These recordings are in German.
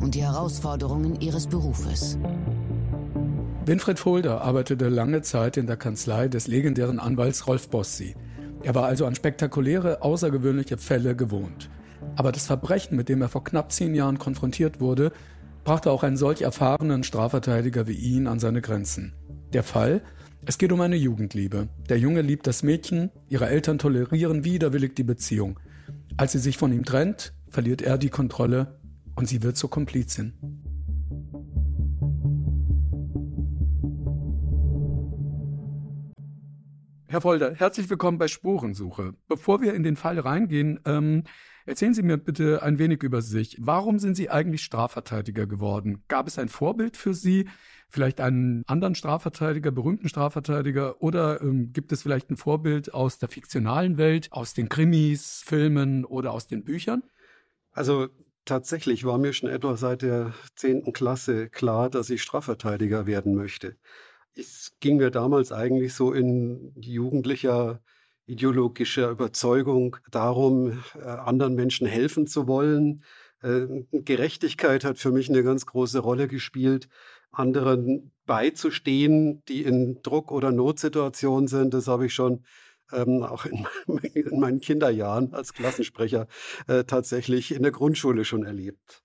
und die Herausforderungen ihres Berufes. Winfried Fulda arbeitete lange Zeit in der Kanzlei des legendären Anwalts Rolf Bossi. Er war also an spektakuläre, außergewöhnliche Fälle gewohnt. Aber das Verbrechen, mit dem er vor knapp zehn Jahren konfrontiert wurde, brachte auch einen solch erfahrenen Strafverteidiger wie ihn an seine Grenzen. Der Fall? Es geht um eine Jugendliebe. Der Junge liebt das Mädchen, ihre Eltern tolerieren widerwillig die Beziehung. Als sie sich von ihm trennt, verliert er die Kontrolle und sie wird zur Komplizin. Herr Folder, herzlich willkommen bei Spurensuche. Bevor wir in den Fall reingehen, ähm, erzählen Sie mir bitte ein wenig über sich. Warum sind Sie eigentlich Strafverteidiger geworden? Gab es ein Vorbild für Sie? Vielleicht einen anderen Strafverteidiger, berühmten Strafverteidiger? Oder ähm, gibt es vielleicht ein Vorbild aus der fiktionalen Welt, aus den Krimis, Filmen oder aus den Büchern? Also tatsächlich war mir schon etwa seit der 10. Klasse klar, dass ich Strafverteidiger werden möchte. Es ging mir damals eigentlich so in jugendlicher ideologischer Überzeugung darum, äh, anderen Menschen helfen zu wollen. Äh, Gerechtigkeit hat für mich eine ganz große Rolle gespielt, anderen beizustehen, die in Druck- oder Notsituationen sind. Das habe ich schon ähm, auch in, in, meinen Kinderjahren als Klassensprecher äh, tatsächlich in der Grundschule schon erlebt.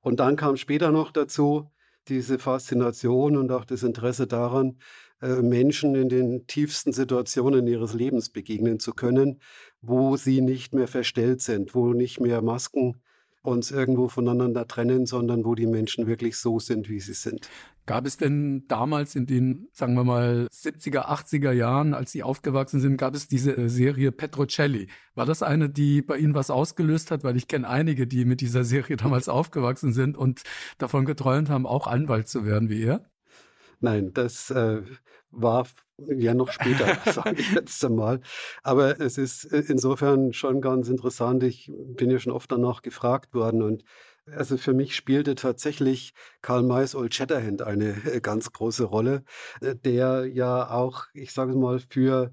Und dann kam später noch dazu, diese Faszination und auch das Interesse daran, äh, Menschen in den tiefsten Situationen ihres Lebens begegnen zu können, wo sie nicht mehr verstellt sind, wo nicht mehr Masken uns irgendwo voneinander trennen, sondern wo die Menschen wirklich so sind, wie sie sind. Gab es denn damals in den, sagen wir mal, 70er, 80er Jahren, als Sie aufgewachsen sind, gab es diese äh, Serie Petrocelli? War das eine, die bei Ihnen was ausgelöst hat? Weil ich kenne einige, die mit dieser Serie damals aufgewachsen sind und davon geträumt haben, auch Anwalt zu werden wie er. Nein, das äh, war ja noch später, sage ich jetzt einmal. Aber es ist äh, insofern schon ganz interessant. Ich bin ja schon oft danach gefragt worden und also für mich spielte tatsächlich Karl Mays Old Shatterhand eine äh, ganz große Rolle, äh, der ja auch, ich sage mal, für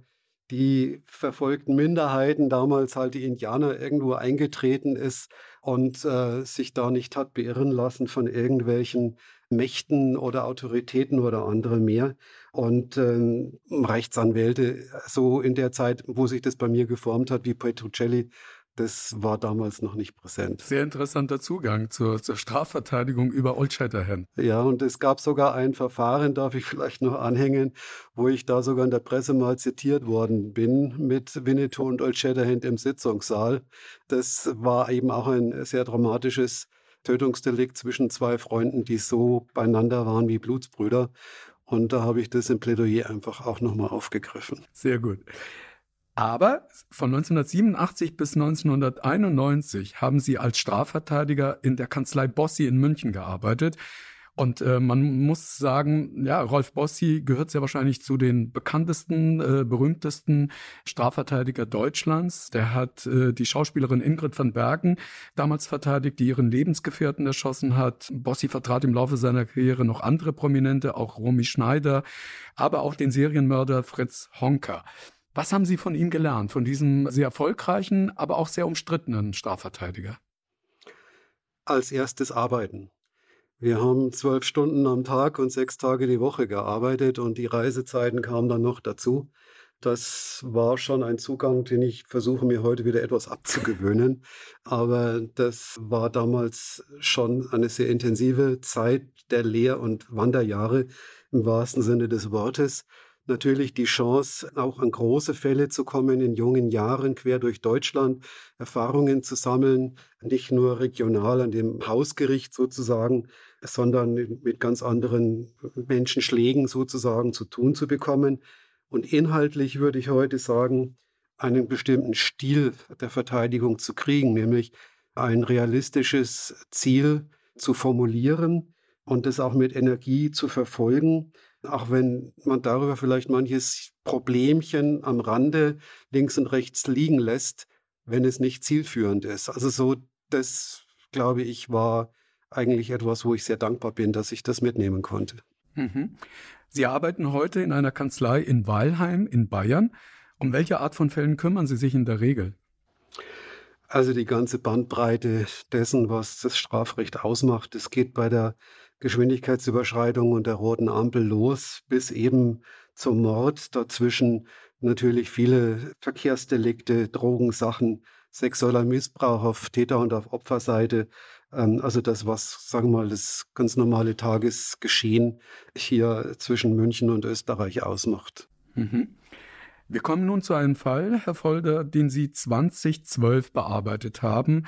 die verfolgten Minderheiten, damals halt die Indianer, irgendwo eingetreten ist und äh, sich da nicht hat beirren lassen von irgendwelchen Mächten oder Autoritäten oder andere mehr. Und ähm, Rechtsanwälte, so in der Zeit, wo sich das bei mir geformt hat, wie Petrucelli, das war damals noch nicht präsent. Sehr interessanter Zugang zur, zur Strafverteidigung über Old Shatterhand. Ja, und es gab sogar ein Verfahren, darf ich vielleicht noch anhängen, wo ich da sogar in der Presse mal zitiert worden bin mit Winnetou und Old Shatterhand im Sitzungssaal. Das war eben auch ein sehr dramatisches Tötungsdelikt zwischen zwei Freunden, die so beieinander waren wie Blutsbrüder. Und da habe ich das im Plädoyer einfach auch nochmal aufgegriffen. Sehr gut. Aber von 1987 bis 1991 haben Sie als Strafverteidiger in der Kanzlei Bossi in München gearbeitet. Und äh, man muss sagen, ja, Rolf Bossi gehört sehr wahrscheinlich zu den bekanntesten, äh, berühmtesten Strafverteidiger Deutschlands. Der hat äh, die Schauspielerin Ingrid van Bergen damals verteidigt, die ihren Lebensgefährten erschossen hat. Bossi vertrat im Laufe seiner Karriere noch andere Prominente, auch Romy Schneider, aber auch den Serienmörder Fritz Honka. Was haben Sie von ihm gelernt, von diesem sehr erfolgreichen, aber auch sehr umstrittenen Strafverteidiger? Als erstes Arbeiten. Wir haben zwölf Stunden am Tag und sechs Tage die Woche gearbeitet und die Reisezeiten kamen dann noch dazu. Das war schon ein Zugang, den ich versuche mir heute wieder etwas abzugewöhnen. Aber das war damals schon eine sehr intensive Zeit der Lehr- und Wanderjahre im wahrsten Sinne des Wortes natürlich die Chance, auch an große Fälle zu kommen in jungen Jahren quer durch Deutschland, Erfahrungen zu sammeln, nicht nur regional an dem Hausgericht sozusagen, sondern mit ganz anderen Menschenschlägen sozusagen zu tun zu bekommen. Und inhaltlich würde ich heute sagen, einen bestimmten Stil der Verteidigung zu kriegen, nämlich ein realistisches Ziel zu formulieren, und das auch mit Energie zu verfolgen, auch wenn man darüber vielleicht manches Problemchen am Rande links und rechts liegen lässt, wenn es nicht zielführend ist. Also so, das glaube ich, war eigentlich etwas, wo ich sehr dankbar bin, dass ich das mitnehmen konnte. Mhm. Sie arbeiten heute in einer Kanzlei in Weilheim in Bayern. Um welche Art von Fällen kümmern Sie sich in der Regel? Also die ganze Bandbreite dessen, was das Strafrecht ausmacht. Es geht bei der Geschwindigkeitsüberschreitung und der roten Ampel los, bis eben zum Mord. Dazwischen natürlich viele Verkehrsdelikte, Drogensachen, sexueller Missbrauch auf Täter- und auf Opferseite. Ähm, also das, was, sagen wir mal, das ganz normale Tagesgeschehen hier zwischen München und Österreich ausmacht. Mhm. Wir kommen nun zu einem Fall, Herr Folder, den Sie 2012 bearbeitet haben.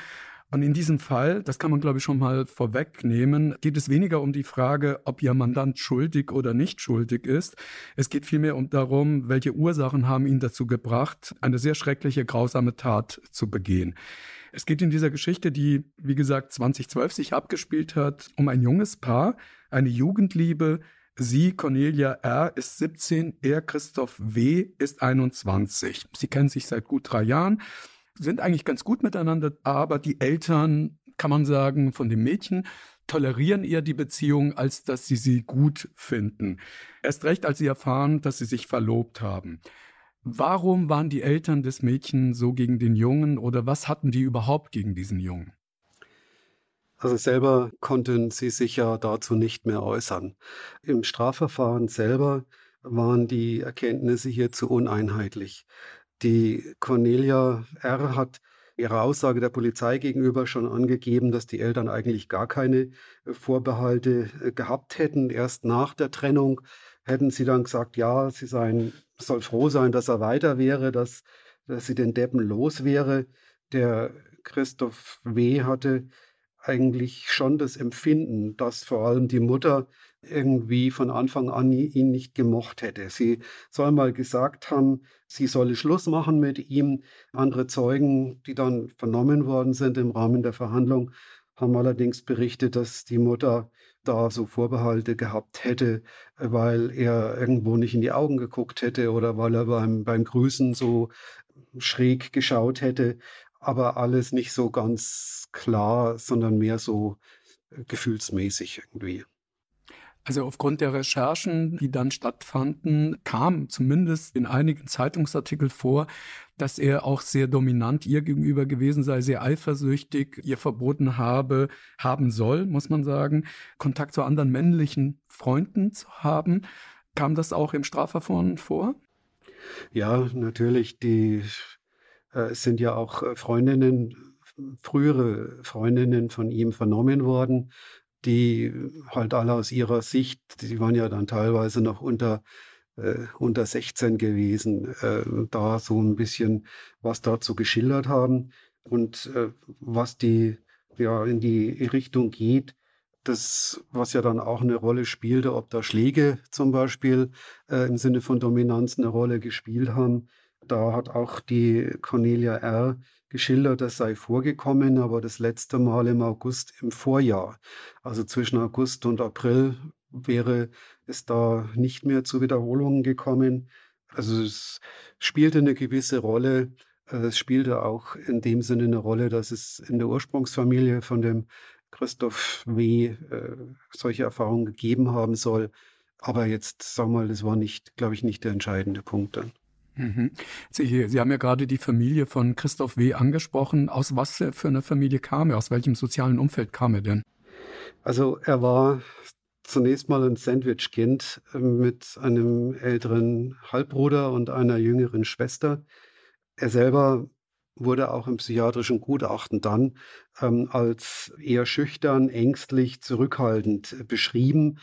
Und in diesem Fall, das kann man glaube ich schon mal vorwegnehmen, geht es weniger um die Frage, ob Ihr Mandant schuldig oder nicht schuldig ist. Es geht vielmehr um darum, welche Ursachen haben ihn dazu gebracht, eine sehr schreckliche, grausame Tat zu begehen. Es geht in dieser Geschichte, die, wie gesagt, 2012 sich abgespielt hat, um ein junges Paar, eine Jugendliebe. Sie, Cornelia R., ist 17, er, Christoph W., ist 21. Sie kennen sich seit gut drei Jahren sind eigentlich ganz gut miteinander, aber die Eltern, kann man sagen, von dem Mädchen tolerieren eher die Beziehung, als dass sie sie gut finden. Erst recht, als sie erfahren, dass sie sich verlobt haben. Warum waren die Eltern des Mädchen so gegen den Jungen oder was hatten die überhaupt gegen diesen Jungen? Also selber konnten sie sich ja dazu nicht mehr äußern. Im Strafverfahren selber waren die Erkenntnisse hier zu uneinheitlich. Die Cornelia R. hat ihre Aussage der Polizei gegenüber schon angegeben, dass die Eltern eigentlich gar keine Vorbehalte äh, gehabt hätten. Erst nach der Trennung hätten sie dann gesagt, ja, sie seien, soll froh sein, dass er weiter wäre, dass, dass sie den Deppen los wäre. Der Christoph W. hatte eigentlich schon das Empfinden, dass vor allem die Mutter irgendwie von Anfang an ihn nicht gemocht hätte. Sie soll mal gesagt haben, sie solle Schluss machen mit ihm. Andere Zeugen, die dann vernommen worden sind im Rahmen der Verhandlung, haben allerdings berichtet, dass die Mutter da so Vorbehalte gehabt hätte, weil er irgendwo nicht in die Augen geguckt hätte oder weil er beim, beim Grüßen so schräg geschaut hätte. Aber alles nicht so ganz klar, sondern mehr so gefühlsmäßig irgendwie. Also aufgrund der Recherchen, die dann stattfanden, kam zumindest in einigen Zeitungsartikeln vor, dass er auch sehr dominant ihr gegenüber gewesen sei, sehr eifersüchtig, ihr verboten habe, haben soll, muss man sagen, Kontakt zu anderen männlichen Freunden zu haben. Kam das auch im Strafverfahren vor? Ja, natürlich. Die äh, sind ja auch äh, Freundinnen, frühere Freundinnen von ihm vernommen worden die halt alle aus ihrer Sicht, die waren ja dann teilweise noch unter, äh, unter 16 gewesen, äh, da so ein bisschen was dazu geschildert haben und äh, was die ja in die Richtung geht, das, was ja dann auch eine Rolle spielte, ob da Schläge zum Beispiel äh, im Sinne von Dominanz eine Rolle gespielt haben. Da hat auch die Cornelia R geschildert, das sei vorgekommen, aber das letzte Mal im August im Vorjahr. Also zwischen August und April wäre es da nicht mehr zu Wiederholungen gekommen. Also es spielte eine gewisse Rolle. Es spielte auch in dem Sinne eine Rolle, dass es in der Ursprungsfamilie von dem Christoph W. Äh, solche Erfahrungen gegeben haben soll. Aber jetzt, wir mal, das war nicht, glaube ich, nicht der entscheidende Punkt dann. Mhm. Sie, Sie haben ja gerade die Familie von Christoph W. angesprochen. Aus was für einer Familie kam er? Aus welchem sozialen Umfeld kam er denn? Also er war zunächst mal ein Sandwich-Kind äh, mit einem älteren Halbbruder und einer jüngeren Schwester. Er selber wurde auch im psychiatrischen Gutachten dann ähm, als eher schüchtern, ängstlich, zurückhaltend beschrieben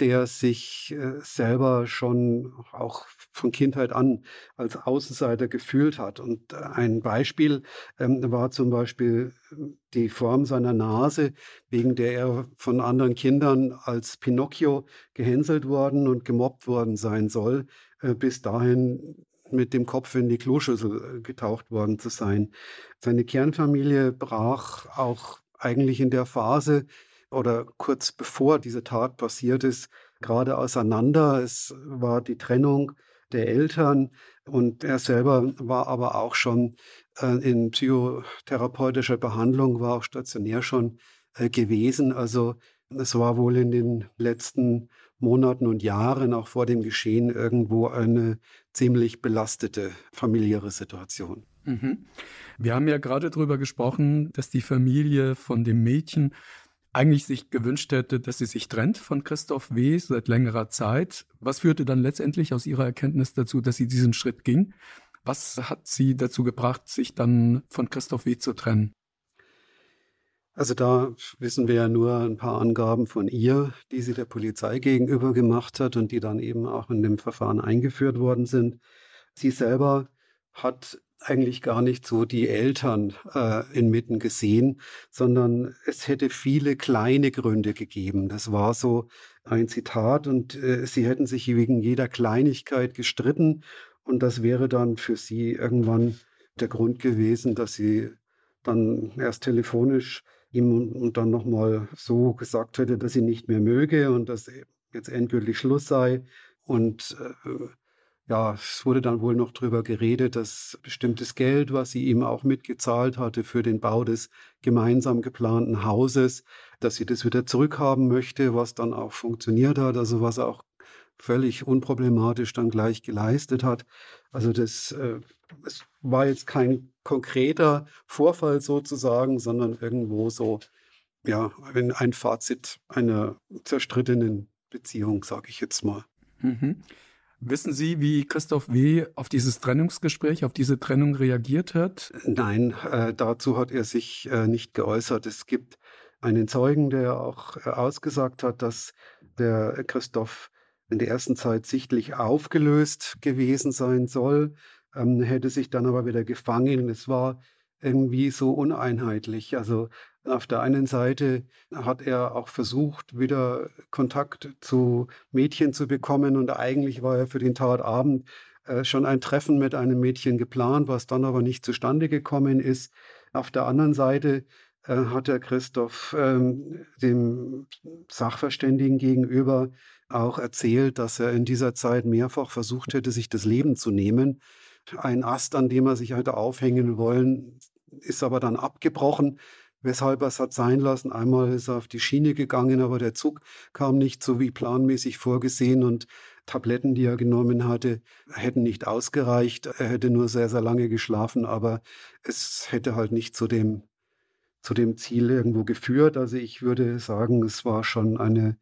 der sich äh, selber schon auch von Kindheit an als Außenseiter gefühlt hat. Und äh, ein Beispiel ähm, war zum Beispiel ähm, die Form seiner Nase, wegen der er von anderen Kindern als Pinocchio gehänselt worden und gemobbt worden sein soll, äh, bis dahin mit dem Kopf in die Kloschüssel getaucht worden zu sein. Seine Kernfamilie brach auch eigentlich in der Phase oder kurz bevor diese Tat passiert ist, gerade auseinander. Es war die Trennung der Eltern und er selber war aber auch schon äh, in psychotherapeutischer Behandlung, war auch stationär schon äh, gewesen. Also es war wohl in den letzten Monaten und Jahren, auch vor dem Geschehen, irgendwo eine ziemlich belastete familiäre Situation. Mhm. Wir haben ja gerade darüber gesprochen, dass die Familie von dem Mädchen eigentlich sich gewünscht hätte, dass sie sich trennt von Christoph W. seit längerer Zeit. Was führte dann letztendlich aus ihrer Erkenntnis dazu, dass sie diesen Schritt ging? Was hat sie dazu gebracht, sich dann von Christoph W. zu trennen? Also da wissen wir ja nur ein paar Angaben von ihr, die sie der Polizei gegenüber gemacht hat und die dann eben auch in dem Verfahren eingeführt worden sind. Sie selber hat eigentlich gar nicht so die Eltern äh, inmitten gesehen, sondern es hätte viele kleine Gründe gegeben. Das war so ein Zitat und äh, sie hätten sich wegen jeder Kleinigkeit gestritten und das wäre dann für sie irgendwann der Grund gewesen, dass sie dann erst telefonisch ihm und dann nochmal so gesagt hätte, dass sie nicht mehr möge und dass jetzt endgültig Schluss sei. Und äh, ja, es wurde dann wohl noch darüber geredet, dass bestimmtes Geld, was sie ihm auch mitgezahlt hatte für den Bau des gemeinsam geplanten Hauses, dass sie das wieder zurückhaben möchte, was dann auch funktioniert hat, also was auch völlig unproblematisch dann gleich geleistet hat. Also das äh, es war jetzt kein konkreter Vorfall sozusagen, sondern irgendwo so ja ein Fazit einer zerstrittenen Beziehung, sage ich jetzt mal. Mhm. Wissen Sie, wie Christoph W. auf dieses Trennungsgespräch, auf diese Trennung reagiert hat? Nein, äh, dazu hat er sich äh, nicht geäußert. Es gibt einen Zeugen, der auch äh, ausgesagt hat, dass der Christoph in der ersten Zeit sichtlich aufgelöst gewesen sein soll, ähm, hätte sich dann aber wieder gefangen. Es war irgendwie so uneinheitlich. Also auf der einen Seite hat er auch versucht, wieder Kontakt zu Mädchen zu bekommen und eigentlich war er für den Tatabend äh, schon ein Treffen mit einem Mädchen geplant, was dann aber nicht zustande gekommen ist. Auf der anderen Seite äh, hat der Christoph ähm, dem Sachverständigen gegenüber auch erzählt, dass er in dieser Zeit mehrfach versucht hätte, sich das Leben zu nehmen. Ein Ast, an dem er sich hätte aufhängen wollen, ist aber dann abgebrochen, weshalb er es hat sein lassen. Einmal ist er auf die Schiene gegangen, aber der Zug kam nicht so wie planmäßig vorgesehen und Tabletten, die er genommen hatte, hätten nicht ausgereicht. Er hätte nur sehr, sehr lange geschlafen, aber es hätte halt nicht zu dem, zu dem Ziel irgendwo geführt. Also ich würde sagen, es war schon eine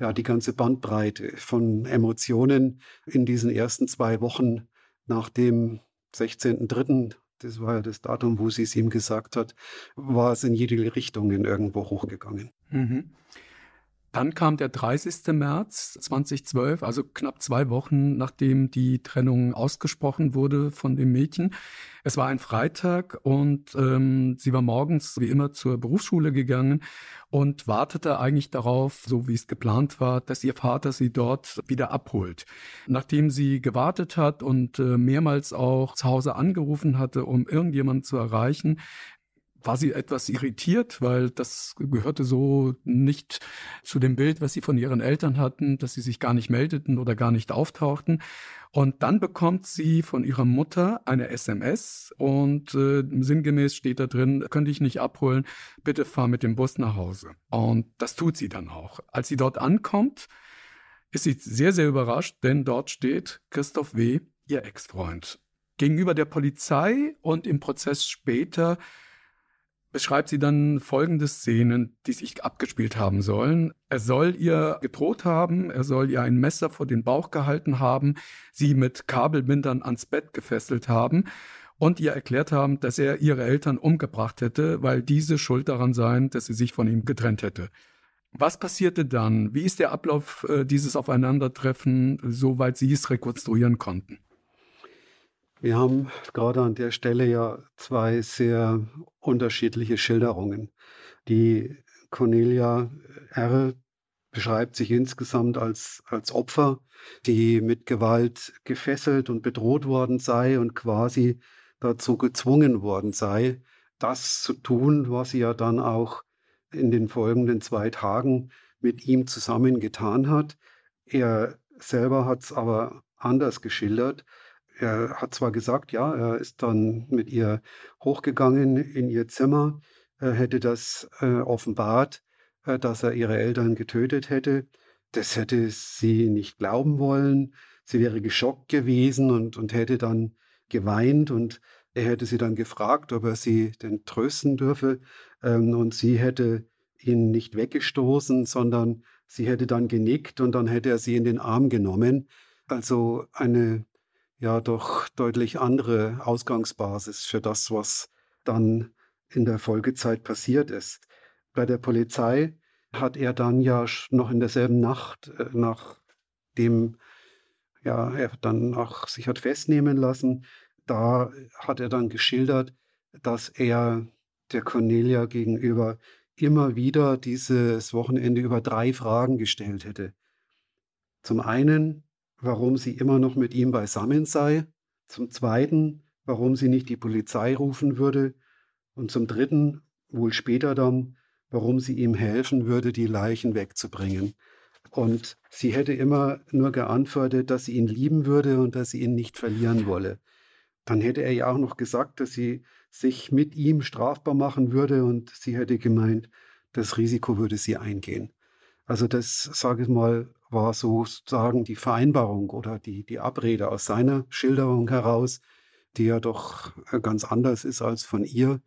ja, die ganze Bandbreite von Emotionen in diesen ersten zwei Wochen nach dem 16.03., das war ja das Datum, wo sie es ihm gesagt hat, war es in jede Richtung irgendwo hochgegangen. Mhm. Dann kam der 30. März 2012, also knapp zwei Wochen nachdem die Trennung ausgesprochen wurde von dem Mädchen. Es war ein Freitag und ähm, sie war morgens wie immer zur Berufsschule gegangen und wartete eigentlich darauf, so wie es geplant war, dass ihr Vater sie dort wieder abholt. Nachdem sie gewartet hat und äh, mehrmals auch zu Hause angerufen hatte, um irgendjemanden zu erreichen, war sie etwas irritiert, weil das gehörte so nicht zu dem Bild, was sie von ihren Eltern hatten, dass sie sich gar nicht meldeten oder gar nicht auftauchten. Und dann bekommt sie von ihrer Mutter eine SMS und äh, sinngemäß steht da drin, könnte ich nicht abholen, bitte fahr mit dem Bus nach Hause. Und das tut sie dann auch. Als sie dort ankommt, ist sie sehr, sehr überrascht, denn dort steht Christoph W., ihr Ex-Freund. Gegenüber der Polizei und im Prozess später beschreibt sie dann folgende Szenen, die sich abgespielt haben sollen. Er soll ihr gedroht haben, er soll ihr ein Messer vor den Bauch gehalten haben, sie mit Kabelbindern ans Bett gefesselt haben und ihr erklärt haben, dass er ihre Eltern umgebracht hätte, weil diese schuld daran seien, dass sie sich von ihm getrennt hätte. Was passierte dann? Wie ist der Ablauf äh, dieses Aufeinandertreffen, soweit Sie es rekonstruieren konnten? Wir haben gerade an der Stelle ja zwei sehr unterschiedliche Schilderungen. Die Cornelia R. beschreibt sich insgesamt als, als Opfer, die mit Gewalt gefesselt und bedroht worden sei und quasi dazu gezwungen worden sei, das zu tun, was sie ja dann auch in den folgenden zwei Tagen mit ihm zusammen getan hat. Er selber hat es aber anders geschildert. Er hat zwar gesagt, ja, er ist dann mit ihr hochgegangen in ihr Zimmer, er hätte das äh, offenbart, äh, dass er ihre Eltern getötet hätte. Das hätte sie nicht glauben wollen. Sie wäre geschockt gewesen und, und hätte dann geweint und er hätte sie dann gefragt, ob er sie denn trösten dürfe. Ähm, und sie hätte ihn nicht weggestoßen, sondern sie hätte dann genickt und dann hätte er sie in den Arm genommen. Also eine ja doch deutlich andere Ausgangsbasis für das, was dann in der Folgezeit passiert ist. Bei der Polizei hat er dann ja noch in derselben Nacht, äh, nachdem ja, er dann auch sich hat festnehmen lassen, da hat er dann geschildert, dass er der Cornelia gegenüber immer wieder dieses Wochenende über drei Fragen gestellt hätte. Zum einen, warum sie immer noch mit ihm beisammen sei, zum zweiten, warum sie nicht die Polizei rufen würde und zum dritten, wohl später dann, warum sie ihm helfen würde, die Leichen wegzubringen. Und sie hätte immer nur geantwortet, dass sie ihn lieben würde und dass sie ihn nicht verlieren wolle. Dann hätte er ja auch noch gesagt, dass sie sich mit ihm strafbar machen würde und sie hätte gemeint, das Risiko würde sie eingehen. Also das, sage ich mal, war sozusagen die Vereinbarung oder die, die Abrede aus seiner Schilderung heraus, die ja doch äh, ganz anders ist als von ihr.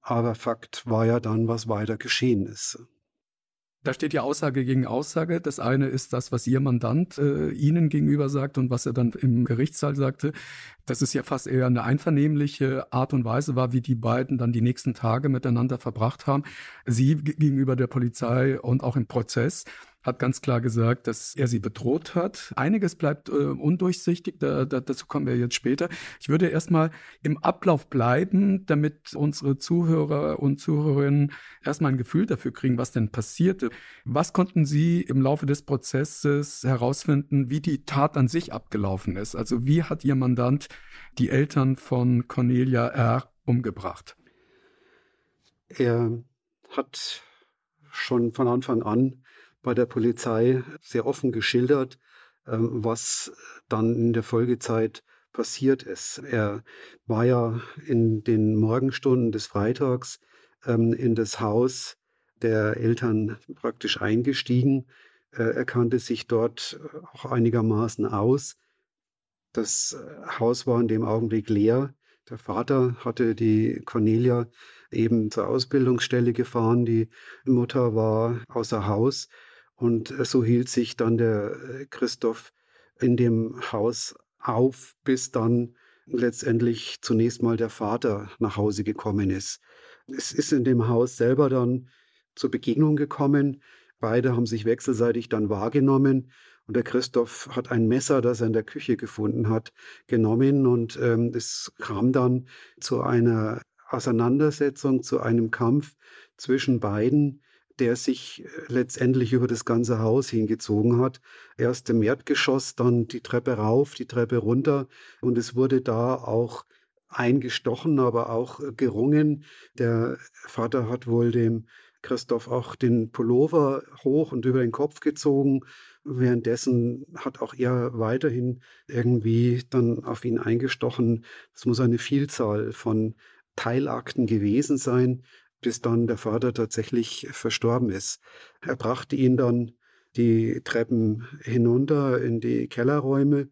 Aber Fakt war ja dann, was weiter geschehen ist. Da steht ja Aussage gegen Aussage. Das eine ist das, was Ihr Mandant äh, Ihnen gegenüber sagt und was er dann im Gerichtssaal sagte, dass es ja fast eher eine einvernehmliche Art und Weise war, wie die beiden dann die nächsten Tage miteinander verbracht haben. Sie gegenüber der Polizei und auch im Prozess hat ganz klar gesagt, dass er sie bedroht hat. Einiges bleibt äh, undurchsichtig, da, da, dazu kommen wir jetzt später. Ich würde erstmal im Ablauf bleiben, damit unsere Zuhörer und Zuhörerinnen erstmal ein Gefühl dafür kriegen, was denn passierte. Was konnten Sie im Laufe des Prozesses herausfinden, wie die Tat an sich abgelaufen ist? Also wie hat Ihr Mandant die Eltern von Cornelia R. umgebracht? Er hat schon von Anfang an bei der Polizei sehr offen geschildert, ähm, was dann in der Folgezeit passiert ist. Er war ja in den Morgenstunden des Freitags ähm, in das Haus der Eltern praktisch eingestiegen. Äh, er kannte sich dort auch einigermaßen aus. Das Haus war in dem Augenblick leer. Der Vater hatte die Cornelia eben zur Ausbildungsstelle gefahren. Die Mutter war außer Haus. Und äh, so hielt sich dann der äh, Christoph in dem Haus auf, bis dann letztendlich zunächst mal der Vater nach Hause gekommen ist. Es ist in dem Haus selber dann zur Begegnung gekommen. Beide haben sich wechselseitig dann wahrgenommen und der Christoph hat ein Messer, das er in der Küche gefunden hat, genommen und ähm, es kam dann zu einer Auseinandersetzung, zu einem Kampf zwischen beiden der sich äh, letztendlich über das ganze Haus hingezogen hat. Erst im Erdgeschoss, dann die Treppe rauf, die Treppe runter und es wurde da auch eingestochen, aber auch äh, gerungen. Der Vater hat wohl dem Christoph auch den Pullover hoch und über den Kopf gezogen. Währenddessen hat auch er weiterhin irgendwie dann auf ihn eingestochen. Es muss eine Vielzahl von Teilakten gewesen sein, bis dann der Vater tatsächlich verstorben ist. Er brachte ihn dann die Treppen hinunter in die Kellerräume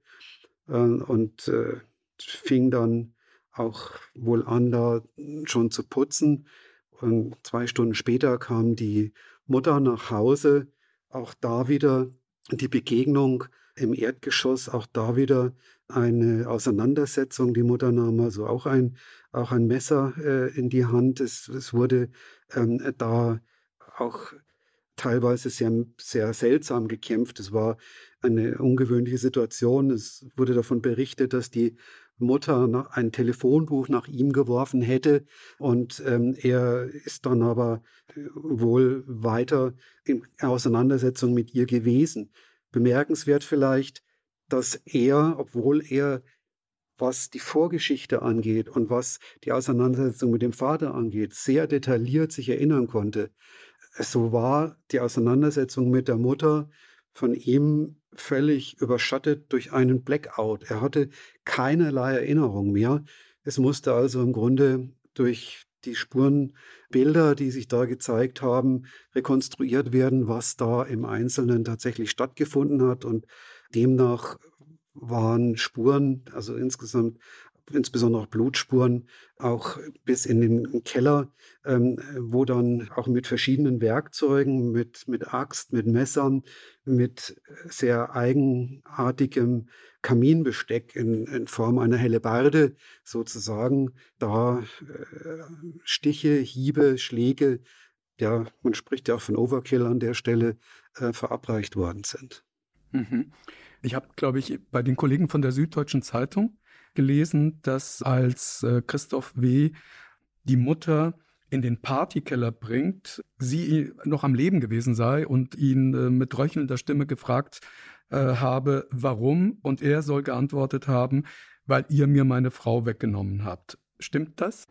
äh, und äh, fing dann auch wohl an, da schon zu putzen. Und zwei Stunden später kam die Mutter nach Hause. Auch da wieder die Begegnung im Erdgeschoss, auch da wieder eine Auseinandersetzung. Die Mutter nahm also auch ein, auch ein Messer äh, in die Hand. Es, es wurde ähm, da auch teilweise sehr, sehr seltsam gekämpft. Es war eine ungewöhnliche Situation. Es wurde davon berichtet, dass die Mutter ein Telefonbuch nach ihm geworfen hätte und ähm, er ist dann aber wohl weiter in Auseinandersetzung mit ihr gewesen. Bemerkenswert vielleicht, dass er, obwohl er, was die Vorgeschichte angeht und was die Auseinandersetzung mit dem Vater angeht, sehr detailliert sich erinnern konnte, so war die Auseinandersetzung mit der Mutter von ihm völlig überschattet durch einen Blackout. Er hatte keinerlei Erinnerung mehr. Es musste also im Grunde durch die Spurenbilder, die sich da gezeigt haben, rekonstruiert werden, was da im Einzelnen tatsächlich stattgefunden hat. Und demnach waren Spuren, also insgesamt insbesondere Blutspuren, auch bis in den Keller, ähm, wo dann auch mit verschiedenen Werkzeugen, mit, mit Axt, mit Messern, mit sehr eigenartigem Kaminbesteck in, in Form einer Hellebarde sozusagen, da äh, Stiche, Hiebe, Schläge, ja, man spricht ja auch von Overkill an der Stelle, äh, verabreicht worden sind. Mhm. Ich habe, glaube ich, bei den Kollegen von der Süddeutschen Zeitung gelesen, dass als äh, Christoph W. die Mutter in den Partykeller bringt, sie noch am Leben gewesen sei und ihn äh, mit röchelnder Stimme gefragt äh, habe, warum, und er soll geantwortet haben, weil ihr mir meine Frau weggenommen habt. Stimmt das?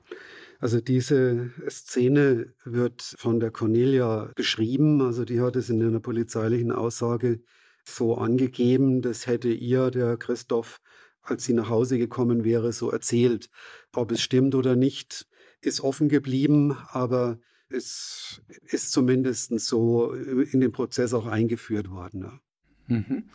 Also diese Szene wird von der Cornelia beschrieben, also die hat es in einer polizeilichen Aussage so angegeben, das hätte ihr der Christoph als sie nach Hause gekommen wäre, so erzählt. Ob es stimmt oder nicht, ist offen geblieben, aber es ist zumindest so in den Prozess auch eingeführt worden. Ja. Mhm.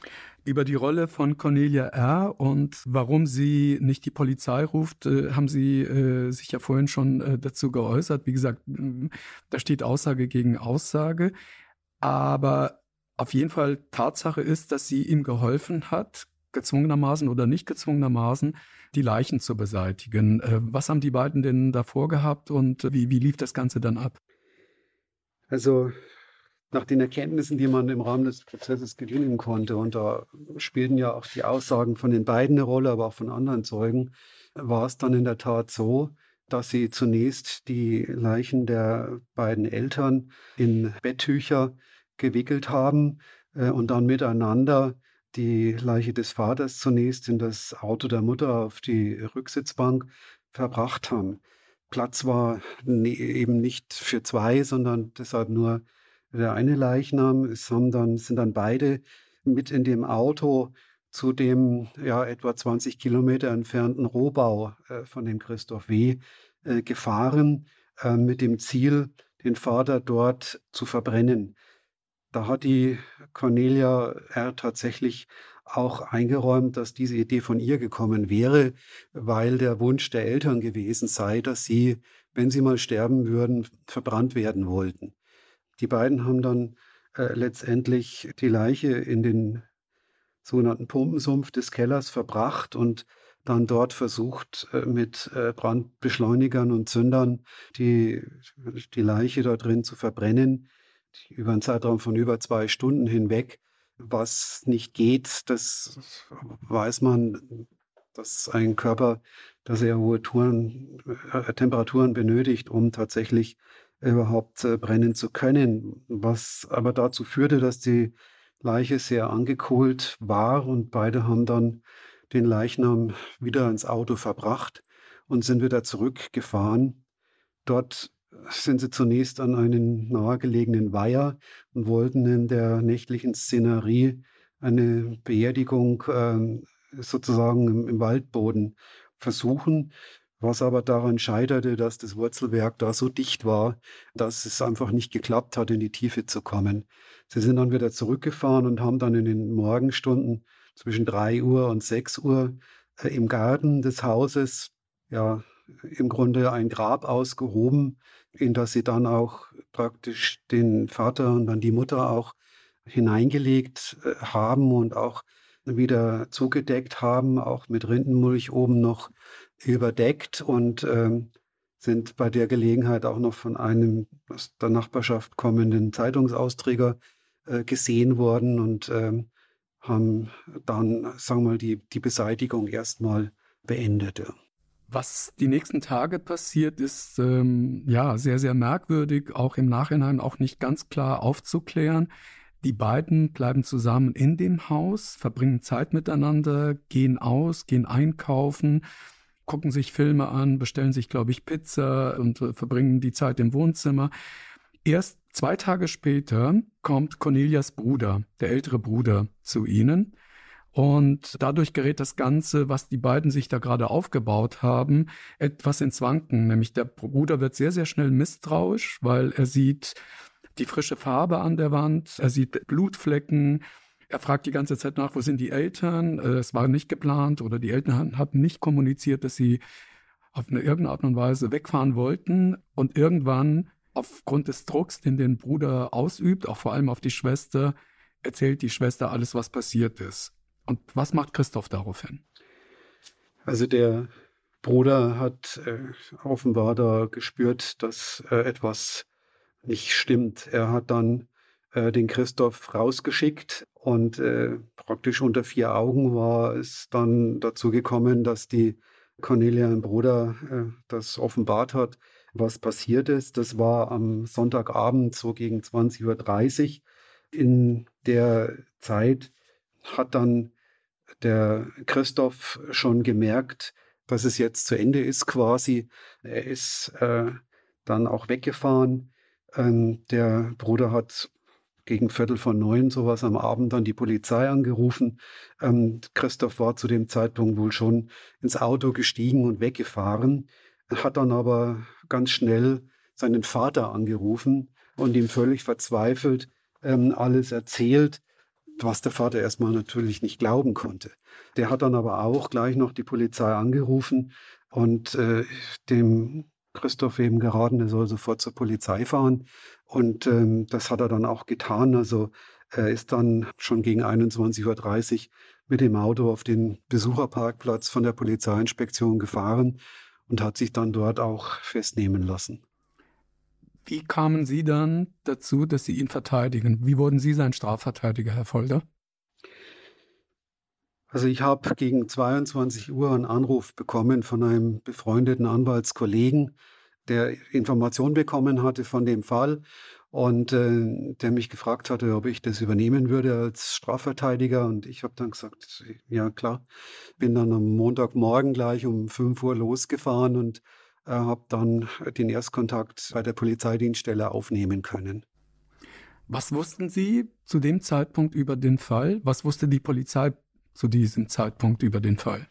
Über die Rolle von Cornelia R. und warum sie nicht die Polizei ruft, äh, haben Sie äh, sich ja vorhin schon äh, dazu geäußert. Wie gesagt, da steht Aussage gegen Aussage. Aber auf jeden Fall Tatsache ist, dass sie ihm geholfen hat, gezwungenermaßen oder nicht gezwungenermaßen die Leichen zu beseitigen. Äh, was haben die beiden denn davor gehabt und wie, wie lief das Ganze dann ab? Also nach den Erkenntnissen, die man im Rahmen des Prozesses gewinnen konnte, und da spielten ja auch die Aussagen von den beiden eine Rolle, aber auch von anderen Zeugen, war es dann in der Tat so, dass sie zunächst die Leichen der beiden Eltern in Betttücher gewickelt haben äh, und dann miteinander die Leiche des Vaters zunächst in das Auto der Mutter auf die Rücksitzbank verbracht haben. Platz war eben nicht für zwei, sondern deshalb nur der eine Leichnam. Es haben dann, sind dann beide mit in dem Auto zu dem ja, etwa 20 Kilometer entfernten Rohbau äh, von dem Christoph W. Äh, gefahren, äh, mit dem Ziel, den Vater dort zu verbrennen. Da hat die Cornelia R. tatsächlich auch eingeräumt, dass diese Idee von ihr gekommen wäre, weil der Wunsch der Eltern gewesen sei, dass sie, wenn sie mal sterben würden, verbrannt werden wollten. Die beiden haben dann äh, letztendlich die Leiche in den sogenannten Pumpensumpf des Kellers verbracht und dann dort versucht, äh, mit äh, Brandbeschleunigern und Zündern die, die Leiche da drin zu verbrennen über einen Zeitraum von über zwei Stunden hinweg. Was nicht geht, das weiß man, dass ein Körper da sehr hohe Touren, äh, Temperaturen benötigt, um tatsächlich überhaupt äh, brennen zu können. Was aber dazu führte, dass die Leiche sehr angekohlt war und beide haben dann den Leichnam wieder ins Auto verbracht und sind wieder zurückgefahren. Dort sind sie zunächst an einen nahegelegenen Weiher und wollten in der nächtlichen Szenerie eine Beerdigung äh, sozusagen im, im, Waldboden versuchen, was aber daran scheiterte, dass das Wurzelwerk da so dicht war, dass es einfach nicht geklappt hat, in die Tiefe zu kommen. Sie sind dann wieder zurückgefahren und haben dann in den Morgenstunden zwischen drei Uhr und sechs Uhr äh, im Garten des Hauses ja im Grunde ein Grab ausgehoben, in das sie dann auch praktisch den Vater und dann die Mutter auch hineingelegt äh, haben und auch wieder zugedeckt haben, auch mit Rindenmulch oben noch überdeckt und ähm, sind bei der Gelegenheit auch noch von einem aus der Nachbarschaft kommenden Zeitungsausträger äh, gesehen worden und ähm, haben dann, sagen wir mal, die, die Beseitigung erstmal beendet. Ja. Was die nächsten Tage passiert, ist ähm, ja sehr, sehr merkwürdig, auch im Nachhinein auch nicht ganz klar aufzuklären. Die beiden bleiben zusammen in dem Haus, verbringen Zeit miteinander, gehen aus, gehen einkaufen, gucken sich Filme an, bestellen sich, glaube ich, Pizza und äh, verbringen die Zeit im Wohnzimmer. Erst Zwei Tage später kommt Cornelias Bruder, der ältere Bruder, zu ihnen. Und dadurch gerät das Ganze, was die beiden sich da gerade aufgebaut haben, etwas ins Wanken. Nämlich der Bruder wird sehr, sehr schnell misstrauisch, weil er sieht die frische Farbe an der Wand, er sieht Blutflecken, er fragt die ganze Zeit nach, wo sind die Eltern? Äh, es war nicht geplant oder die Eltern hatten nicht kommuniziert, dass sie auf eine irgendeine Art und Weise wegfahren wollten. Und irgendwann, aufgrund des Drucks, den den Bruder ausübt, auch vor allem auf die Schwester, erzählt die Schwester alles, was passiert ist. Und was macht Christoph daraufhin? Also der Bruder hat äh, offenbar da gespürt, dass äh, etwas nicht stimmt. Er hat dann äh, den Christoph rausgeschickt und äh, praktisch unter vier Augen war es dann dazu gekommen, dass die Cornelia, ein Bruder, äh, das offenbart hat, was passiert ist. Das war am Sonntagabend so gegen 20.30 Uhr. In der Zeit hat dann der Christoph schon gemerkt, dass es jetzt zu Ende ist quasi. Er ist äh, dann auch weggefahren. Ähm, der Bruder hat gegen Viertel von neun sowas am Abend dann die Polizei angerufen. Ähm, Christoph war zu dem Zeitpunkt wohl schon ins Auto gestiegen und weggefahren, hat dann aber ganz schnell seinen Vater angerufen und ihm völlig verzweifelt ähm, alles erzählt, was der Vater erstmal natürlich nicht glauben konnte. Der hat dann aber auch gleich noch die Polizei angerufen und äh, dem Christoph eben geraten, er soll sofort zur Polizei fahren. Und ähm, das hat er dann auch getan. Also er ist dann schon gegen 21.30 Uhr mit dem Auto auf den Besucherparkplatz von der Polizeiinspektion gefahren und hat sich dann dort auch festnehmen lassen. Wie kamen Sie dann dazu, dass Sie ihn verteidigen? Wie wurden Sie sein Strafverteidiger, Herr Folder? Also ich habe gegen 22 Uhr einen Anruf bekommen von einem befreundeten Anwaltskollegen, der Informationen bekommen hatte von dem Fall und äh, der mich gefragt hatte, ob ich das übernehmen würde als Strafverteidiger. Und ich habe dann gesagt, ja klar, bin dann am Montagmorgen gleich um 5 Uhr losgefahren und äh, habe dann den Erstkontakt bei der Polizeidienststelle aufnehmen können. Was wussten Sie zu dem Zeitpunkt über den Fall? Was wusste die Polizei zu diesem Zeitpunkt über den Fall?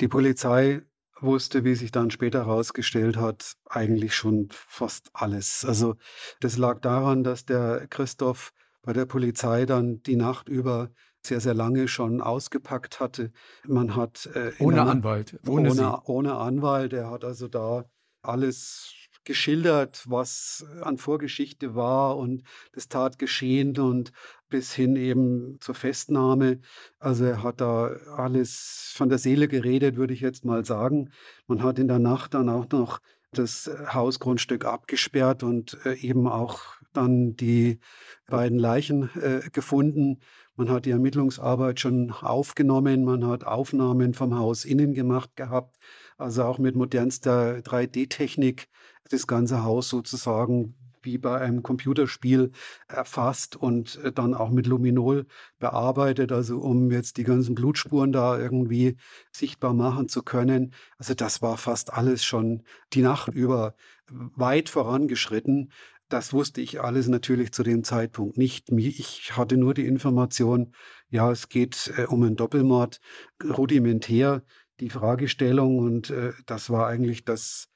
Die Polizei wusste, wie sich dann später herausgestellt hat, eigentlich schon fast alles. Also das lag daran, dass der Christoph bei der Polizei dann die Nacht über sehr, sehr lange schon ausgepackt hatte. Man hat äh, ohne einer, Anwalt, ohne, ohne, ohne Anwalt. Er hat also da alles geschildert, was an Vorgeschichte war und das Tatgeschehen und bis hin eben zur Festnahme. Also er hat da alles von der Seele geredet, würde ich jetzt mal sagen. Man hat in der Nacht dann auch noch das Hausgrundstück abgesperrt und äh, eben auch dann die beiden Leichen äh, gefunden. Man hat die Ermittlungsarbeit schon aufgenommen, man hat Aufnahmen vom Haus innen gemacht gehabt, also auch mit modernster 3D-Technik das ganze Haus sozusagen wie bei einem Computerspiel erfasst und äh, dann auch mit Luminol bearbeitet, also um jetzt die ganzen Blutspuren da irgendwie sichtbar machen zu können. Also das war fast alles schon die Nacht über weit vorangeschritten. Das wusste ich alles natürlich zu dem Zeitpunkt nicht. Ich hatte nur die Information, ja, es geht äh, um einen Doppelmord, rudimentär die Fragestellung und äh, das war eigentlich das,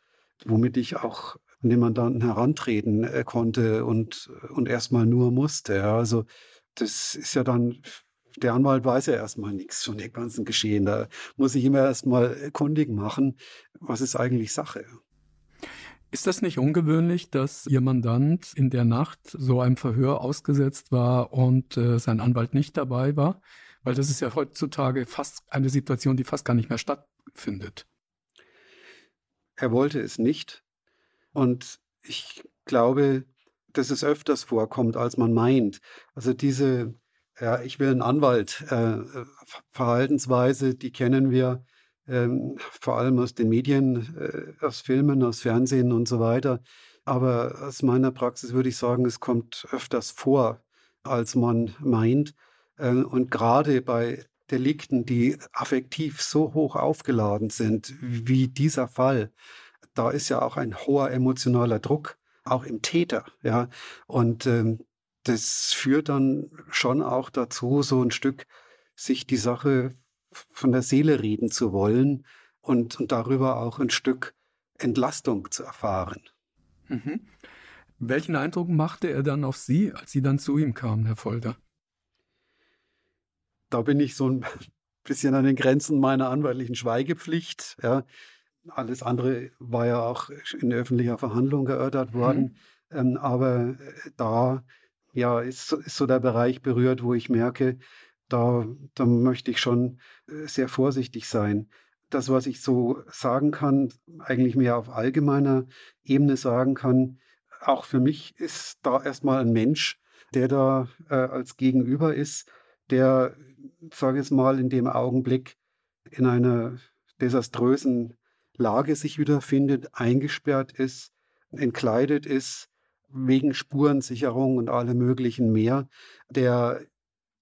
womit ich auch an den Mandanten herantreten äh, konnte und, und erstmal nur musste. Ja. Also das ist ja dann, der Anwalt weiß ja erstmal nichts von dem ganzen Geschehen. Da muss ich immer erstmal kundig machen, was ist eigentlich Sache. Ist das nicht ungewöhnlich, dass Ihr Mandant in der Nacht so einem Verhör ausgesetzt war und äh, sein Anwalt nicht dabei war? Weil das ist ja heutzutage fast eine Situation, die fast gar nicht mehr stattfindet. Er wollte es nicht. Und ich glaube, dass es öfters vorkommt, als man meint. Also diese, ja, ich will einen Anwalt, äh, Verhaltensweise, die kennen wir ähm, vor allem aus den Medien, äh, aus Filmen, aus Fernsehen und so weiter. Aber aus meiner Praxis würde ich sagen, es kommt öfters vor, als man meint. Äh, und gerade bei Delikten, die affektiv so hoch aufgeladen sind wie dieser Fall, da ist ja auch ein hoher emotionaler Druck auch im Täter. Ja, und ähm, das führt dann schon auch dazu, so ein Stück sich die Sache von der Seele reden zu wollen und, und darüber auch ein Stück Entlastung zu erfahren. Mhm. Welchen Eindruck machte er dann auf Sie, als Sie dann zu ihm kamen, Herr Folter? Da bin ich so ein bisschen an den Grenzen meiner anwaltlichen Schweigepflicht. Ja. Alles andere war ja auch in öffentlicher Verhandlung erörtert worden. Mhm. Ähm, aber da ja, ist, ist so der Bereich berührt, wo ich merke, da, da möchte ich schon äh, sehr vorsichtig sein. Das, was ich so sagen kann, eigentlich mehr auf allgemeiner Ebene sagen kann, auch für mich ist da erstmal ein Mensch, der da äh, als Gegenüber ist, der, sage ich es mal, in dem Augenblick in einer desaströsen Lage sich wiederfindet, eingesperrt ist, entkleidet ist, wegen Spurensicherung und allem möglichen mehr, der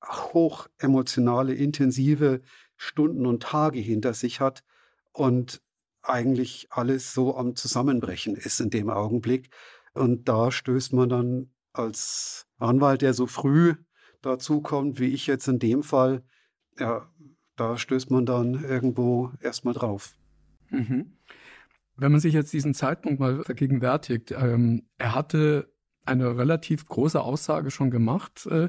hoch emotionale, intensive Stunden und Tage hinter sich hat und eigentlich alles so am Zusammenbrechen ist in dem Augenblick. Und da stößt man dann als Anwalt, der so früh dazu kommt, wie ich jetzt in dem Fall, ja, da stößt man dann irgendwo erstmal drauf. Mhm. Wenn man sich jetzt diesen Zeitpunkt mal vergegenwärtigt, ähm, er hatte eine relativ große Aussage schon gemacht. Äh,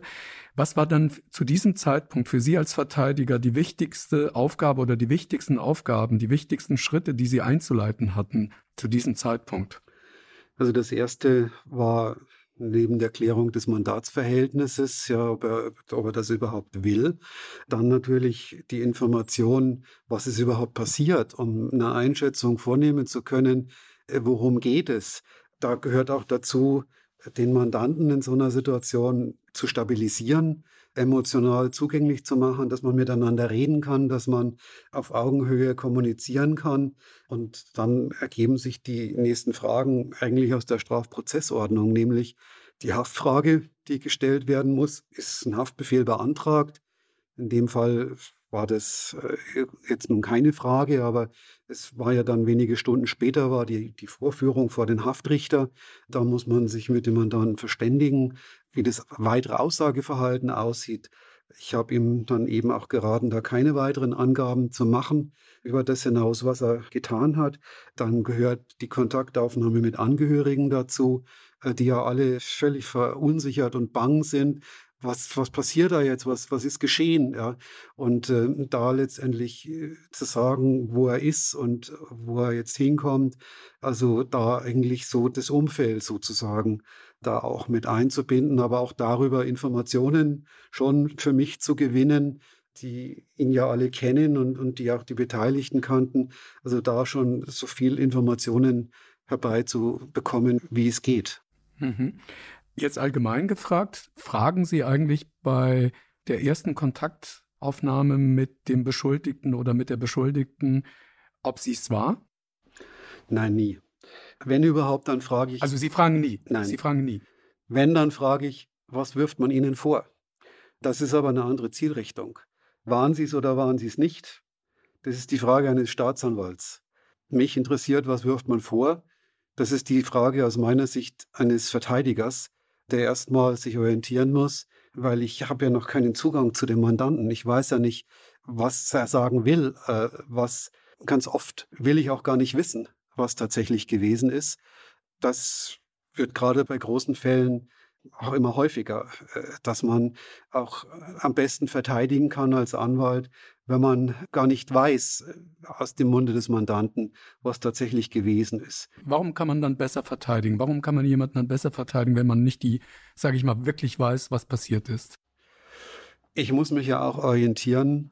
was war dann zu diesem Zeitpunkt für Sie als Verteidiger die wichtigste Aufgabe oder die wichtigsten Aufgaben, die wichtigsten Schritte, die Sie einzuleiten hatten zu diesem Zeitpunkt? Also das erste war neben der Klärung des Mandatsverhältnisses, ja, ob er, ob er das überhaupt will. Dann natürlich die Information, was ist überhaupt passiert, um eine Einschätzung vornehmen zu können, äh, worum geht es. Da gehört auch dazu, den Mandanten in so einer Situation zu stabilisieren, emotional zugänglich zu machen, dass man miteinander reden kann, dass man auf Augenhöhe kommunizieren kann. Und dann ergeben sich die nächsten Fragen eigentlich aus der Strafprozessordnung, nämlich die Haftfrage, die gestellt werden muss. Ist ein Haftbefehl beantragt? In dem Fall war das äh, jetzt nun keine Frage, aber es war ja dann wenige Stunden später war die, die Vorführung vor den Haftrichter. Da muss man sich mit dem Mandanten verständigen, wie das weitere Aussageverhalten aussieht. Ich habe ihm dann eben auch geraten, da keine weiteren Angaben zu machen über das hinaus, was er getan hat. Dann gehört die Kontaktaufnahme mit Angehörigen dazu, äh, die ja alle völlig verunsichert und bang sind, was, was passiert da jetzt, was, was ist geschehen, ja. Und äh, da letztendlich äh, zu sagen, wo er ist und wo er jetzt hinkommt, also da eigentlich so das Umfeld sozusagen da auch mit einzubinden, aber auch darüber Informationen schon für mich zu gewinnen, die ihn ja alle kennen und, und die auch die Beteiligten kannten. Also da schon so viel Informationen herbeizubekommen, wie es geht. Mhm. Jetzt allgemein gefragt, fragen Sie eigentlich bei der ersten Kontaktaufnahme mit dem Beschuldigten oder mit der Beschuldigten, ob sie es war? Nein, nie. Wenn überhaupt, dann frage ich. Also Sie fragen nie. Nein. Sie fragen nie. Wenn, dann frage ich, was wirft man Ihnen vor? Das ist aber eine andere Zielrichtung. Waren Sie es oder waren Sie es nicht? Das ist die Frage eines Staatsanwalts. Mich interessiert, was wirft man vor? Das ist die Frage aus meiner Sicht eines Verteidigers der erstmal sich orientieren muss, weil ich habe ja noch keinen Zugang zu dem Mandanten. Ich weiß ja nicht, was er sagen will. Äh, was ganz oft will ich auch gar nicht wissen, was tatsächlich gewesen ist. Das wird gerade bei großen Fällen auch immer häufiger, äh, dass man auch am besten verteidigen kann als Anwalt, wenn man gar nicht weiß äh, aus dem Munde des Mandanten, was tatsächlich gewesen ist. Warum kann man dann besser verteidigen? Warum kann man jemanden dann besser verteidigen, wenn man nicht die, sage ich mal, wirklich weiß, was passiert ist? Ich muss mich ja auch orientieren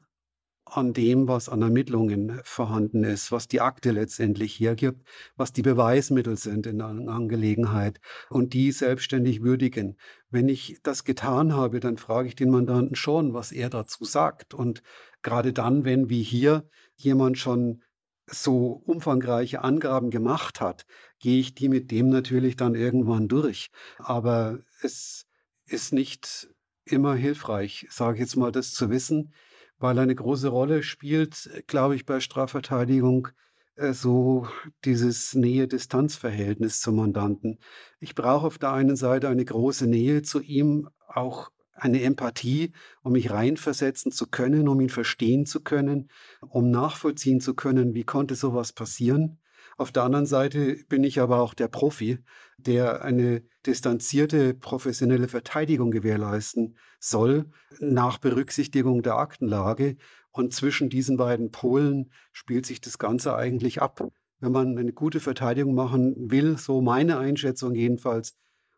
an dem, was an Ermittlungen vorhanden ist, was die Akte letztendlich hergibt, was die Beweismittel sind in der Angelegenheit und die selbstständig würdigen. Wenn ich das getan habe, dann frage ich den Mandanten schon, was er dazu sagt. Und gerade dann, wenn wie hier jemand schon so umfangreiche Angaben gemacht hat, gehe ich die mit dem natürlich dann irgendwann durch. Aber es ist nicht immer hilfreich, sage ich jetzt mal, das zu wissen weil eine große Rolle spielt, glaube ich, bei Strafverteidigung äh, so dieses Nähe-Distanz-Verhältnis zum Mandanten. Ich brauche auf der einen Seite eine große Nähe zu ihm, auch eine Empathie, um mich reinversetzen zu können, um ihn verstehen zu können, um nachvollziehen zu können, wie konnte sowas passieren. Auf der anderen Seite bin ich aber auch der Profi, der eine distanzierte professionelle Verteidigung gewährleisten soll, nach Berücksichtigung der Aktenlage. Und zwischen diesen beiden Polen spielt sich das Ganze eigentlich ab. Wenn man eine gute Verteidigung machen will, so meine Einschätzung jedenfalls,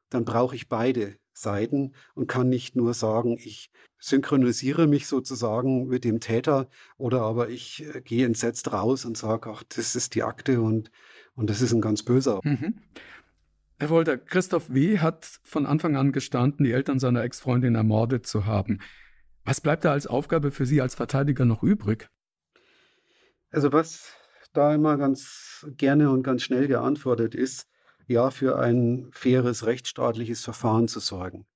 dann brauche ich beide Seiten und kann nicht nur sagen, ich synchronisiere mich sozusagen mit dem Täter oder aber ich äh, gehe entsetzt raus und sage, ach, das ist die Akte und, und das ist ein ganz böser. Mhm. Herr Wolter, Christoph W. hat von Anfang an gestanden, die Eltern seiner Ex-Freundin ermordet zu haben. Was bleibt da als Aufgabe für Sie als Verteidiger noch übrig? Also was da immer ganz gerne und ganz schnell geantwortet ist, ja für ein faires rechtsstaatliches Verfahren zu sorgen.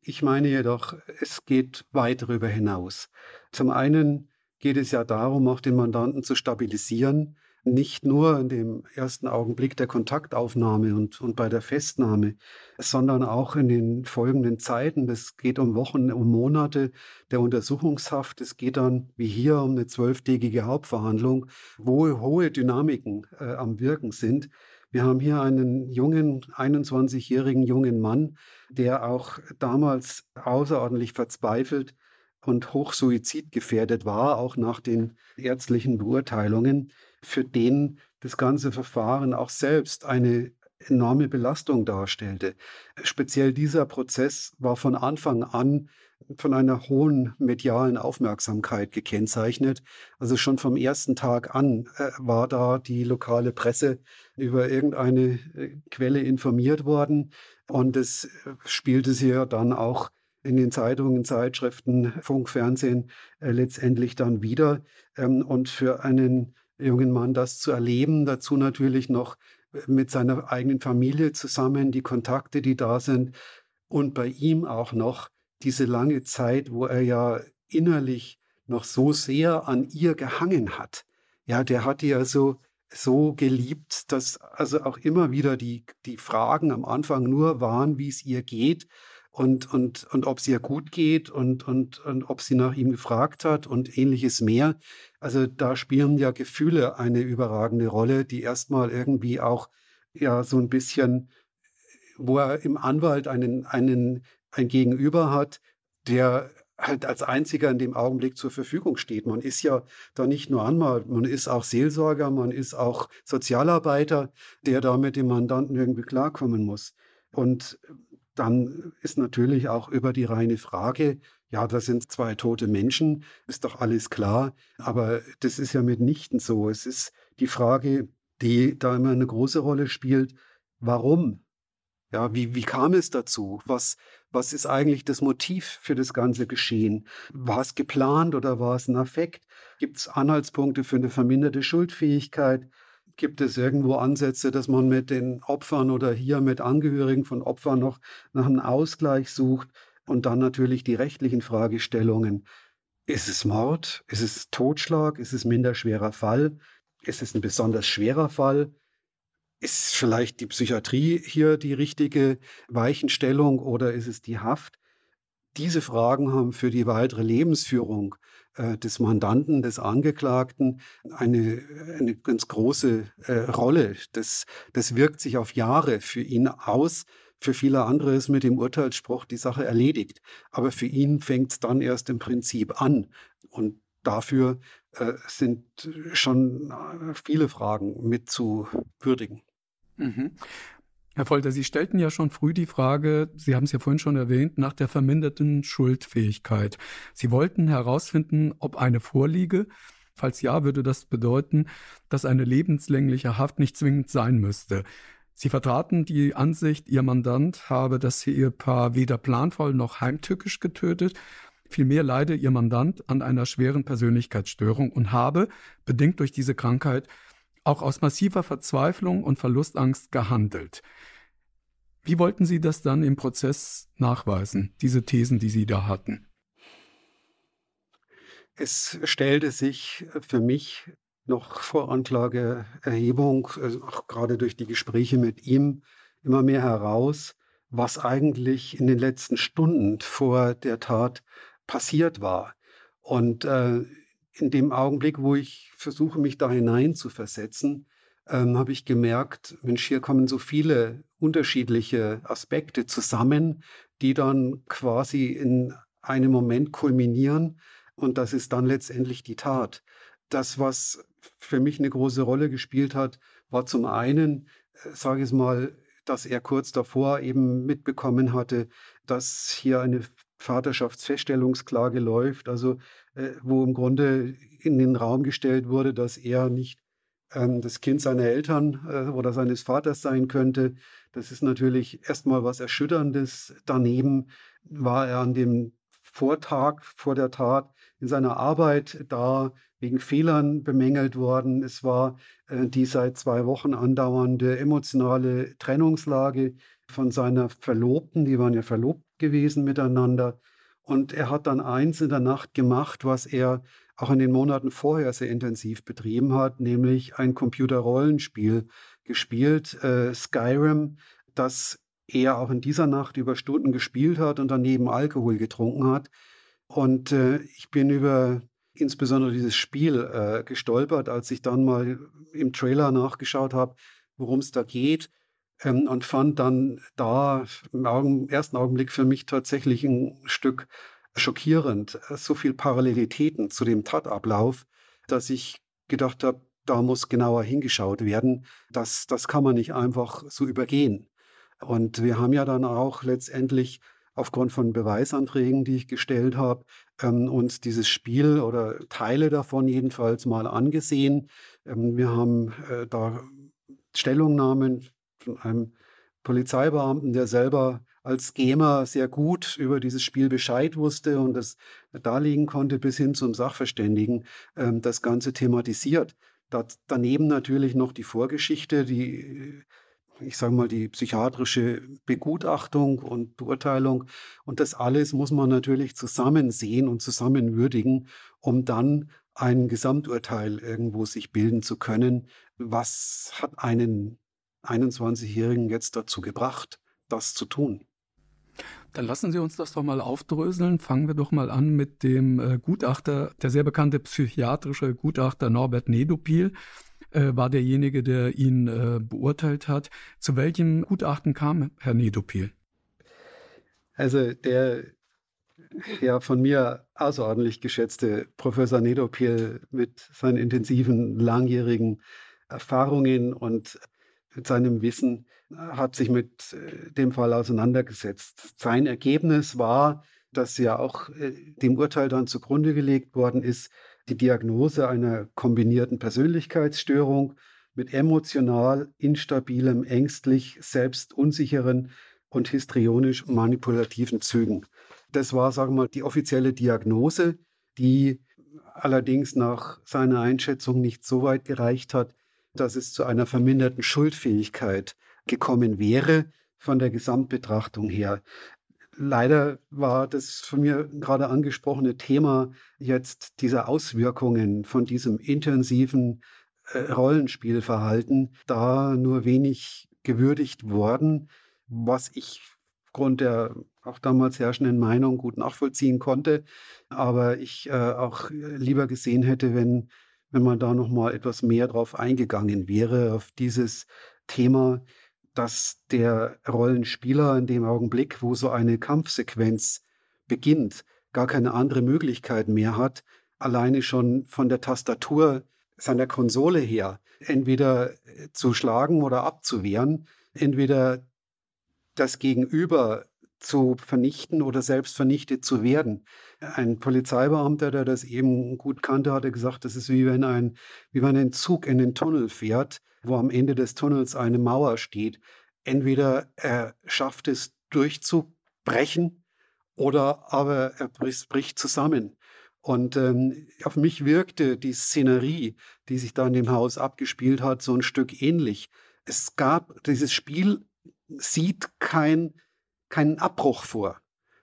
Ich meine jedoch, es geht weit darüber hinaus. Zum einen geht es ja darum, auch den Mandanten zu stabilisieren, nicht nur in dem ersten Augenblick der Kontaktaufnahme und, und bei der Festnahme, sondern auch in den folgenden Zeiten. Es geht um Wochen, um Monate der Untersuchungshaft. Es geht dann, wie hier, um eine zwölftägige Hauptverhandlung, wo hohe Dynamiken äh, am Wirken sind. Wir haben hier einen jungen, 21-jährigen jungen Mann, der auch damals außerordentlich verzweifelt und hoch suizidgefährdet war, auch nach den ärztlichen Beurteilungen, für den das ganze Verfahren auch selbst eine enorme Belastung darstellte. Speziell dieser Prozess war von Anfang an von einer hohen medialen Aufmerksamkeit gekennzeichnet. Also schon vom ersten Tag an äh, war da die lokale Presse über irgendeine äh, Quelle informiert worden und es äh, spielte sich ja dann auch in den Zeitungen, Zeitschriften, Funk, Fernsehen äh, letztendlich dann wieder. Ähm, und für einen jungen Mann das zu erleben, dazu natürlich noch mit seiner eigenen Familie zusammen, die Kontakte, die da sind und bei ihm auch noch diese lange Zeit, wo er ja innerlich noch so sehr an ihr gehangen hat. Ja, der hat die ja so, so geliebt, dass also auch immer wieder die, die Fragen am Anfang nur waren, wie es ihr geht und, und, und ob es ihr gut geht und, und, und ob sie nach ihm gefragt hat und ähnliches mehr. Also da spielen ja Gefühle eine überragende Rolle, die erstmal irgendwie auch ja so ein bisschen, wo er im Anwalt einen, einen, ein Gegenüber hat, der halt als einziger in dem Augenblick zur Verfügung steht. Man ist ja da nicht nur Anwalt, man ist auch Seelsorger, man ist auch Sozialarbeiter, der da mit dem Mandanten irgendwie klarkommen muss. Und dann ist natürlich auch über die reine Frage, ja, das sind zwei tote Menschen, ist doch alles klar. Aber das ist ja mitnichten so. Es ist die Frage, die da immer eine große Rolle spielt, warum? Ja, wie, wie kam es dazu? Was, was ist eigentlich das Motiv für das ganze Geschehen? War es geplant oder war es ein Affekt? Gibt es Anhaltspunkte für eine verminderte Schuldfähigkeit? Gibt es irgendwo Ansätze, dass man mit den Opfern oder hier mit Angehörigen von Opfern noch nach einem Ausgleich sucht? Und dann natürlich die rechtlichen Fragestellungen. Ist es Mord? Ist es Totschlag? Ist es minder schwerer Fall? Ist es ein besonders schwerer Fall? Ist vielleicht die Psychiatrie hier die richtige Weichenstellung oder ist es die Haft? Diese Fragen haben für die weitere Lebensführung äh, des Mandanten, des Angeklagten eine, eine ganz große äh, Rolle. Das, das wirkt sich auf Jahre für ihn aus. Für viele andere ist mit dem Urteilsspruch die Sache erledigt. Aber für ihn fängt es dann erst im Prinzip an. Und dafür äh, sind schon äh, viele Fragen mit zu würdigen. Mhm. Herr Folter, Sie stellten ja schon früh die Frage, Sie haben es ja vorhin schon erwähnt, nach der verminderten Schuldfähigkeit. Sie wollten herausfinden, ob eine vorliege. Falls ja, würde das bedeuten, dass eine lebenslängliche Haft nicht zwingend sein müsste. Sie vertraten die Ansicht, Ihr Mandant habe das Ehepaar weder planvoll noch heimtückisch getötet. Vielmehr leide Ihr Mandant an einer schweren Persönlichkeitsstörung und habe, bedingt durch diese Krankheit, auch aus massiver Verzweiflung und Verlustangst gehandelt. Wie wollten Sie das dann im Prozess nachweisen, diese Thesen, die Sie da hatten? Es stellte sich für mich noch vor Anklageerhebung, also auch gerade durch die Gespräche mit ihm, immer mehr heraus, was eigentlich in den letzten Stunden vor der Tat passiert war. Und äh, in dem Augenblick, wo ich versuche, mich da hinein zu versetzen, ähm, habe ich gemerkt, Mensch, hier kommen so viele unterschiedliche Aspekte zusammen, die dann quasi in einem Moment kulminieren. Und das ist dann letztendlich die Tat. Das, was für mich eine große Rolle gespielt hat, war zum einen, äh, sage ich es mal, dass er kurz davor eben mitbekommen hatte, dass hier eine Vaterschaftsfeststellungsklage läuft, also äh, wo im Grunde in den Raum gestellt wurde, dass er nicht ähm, das Kind seiner Eltern äh, oder seines Vaters sein könnte. Das ist natürlich erstmal was Erschütterndes. Daneben war er an dem Vortag vor der Tat in seiner Arbeit da wegen Fehlern bemängelt worden. Es war äh, die seit zwei Wochen andauernde emotionale Trennungslage von seiner Verlobten. Die waren ja verlobt gewesen miteinander. Und er hat dann eins in der Nacht gemacht, was er auch in den Monaten vorher sehr intensiv betrieben hat, nämlich ein Computerrollenspiel gespielt, äh, Skyrim, das er auch in dieser Nacht über Stunden gespielt hat und daneben Alkohol getrunken hat. Und äh, ich bin über insbesondere dieses Spiel äh, gestolpert, als ich dann mal im Trailer nachgeschaut habe, worum es da geht. Ähm, und fand dann da im Augen, ersten Augenblick für mich tatsächlich ein Stück schockierend, äh, so viel Parallelitäten zu dem Tatablauf, dass ich gedacht habe, da muss genauer hingeschaut werden. Das, das kann man nicht einfach so übergehen. Und wir haben ja dann auch letztendlich aufgrund von Beweisanträgen, die ich gestellt habe, ähm, uns dieses Spiel oder Teile davon jedenfalls mal angesehen. Ähm, wir haben äh, da Stellungnahmen von einem Polizeibeamten, der selber als Gamer sehr gut über dieses Spiel Bescheid wusste und das darlegen konnte, bis hin zum Sachverständigen, ähm, das Ganze thematisiert. Da, daneben natürlich noch die Vorgeschichte, die ich sage mal, die psychiatrische Begutachtung und Beurteilung. Und das alles muss man natürlich zusammen sehen und zusammen würdigen, um dann ein Gesamturteil irgendwo sich bilden zu können. Was hat einen 21-Jährigen jetzt dazu gebracht, das zu tun? Dann lassen Sie uns das doch mal aufdröseln. Fangen wir doch mal an mit dem äh, Gutachter, der sehr bekannte psychiatrische Gutachter Norbert Nedopil äh, war derjenige, der ihn äh, beurteilt hat. Zu welchem Gutachten kam Herr Nedopil? Also der ja von mir außerordentlich geschätzte Professor Nedopil mit seinen intensiven, langjährigen Erfahrungen und mit seinem Wissen hat sich mit äh, dem Fall auseinandergesetzt. Sein Ergebnis war, dass ja auch äh, dem Urteil dann zugrunde gelegt worden ist, die Diagnose einer kombinierten Persönlichkeitsstörung mit emotional instabilem, ängstlich, selbstunsicheren und histrionisch manipulativen Zügen. Das war, sagen wir mal, die offizielle Diagnose, die allerdings nach seiner Einschätzung nicht so weit gereicht hat, dass es zu einer verminderten Schuldfähigkeit gekommen wäre von der Gesamtbetrachtung her. Leider war das von mir gerade angesprochene Thema jetzt diese Auswirkungen von diesem intensiven äh, Rollenspielverhalten da nur wenig gewürdigt worden, was ich aufgrund der auch damals herrschenden Meinung gut nachvollziehen konnte, aber ich äh, auch lieber gesehen hätte, wenn wenn man da noch mal etwas mehr drauf eingegangen wäre auf dieses Thema dass der Rollenspieler in dem Augenblick, wo so eine Kampfsequenz beginnt, gar keine andere Möglichkeit mehr hat, alleine schon von der Tastatur seiner Konsole her entweder zu schlagen oder abzuwehren, entweder das Gegenüber zu vernichten oder selbst vernichtet zu werden. Ein Polizeibeamter, der das eben gut kannte, hatte gesagt, das ist wie wenn ein, wie wenn ein Zug in den Tunnel fährt wo am Ende des Tunnels eine Mauer steht. Entweder er schafft es durchzubrechen oder aber er bricht zusammen. Und ähm, auf mich wirkte die Szenerie, die sich da in dem Haus abgespielt hat, so ein Stück ähnlich. Es gab, dieses Spiel sieht kein, keinen Abbruch vor.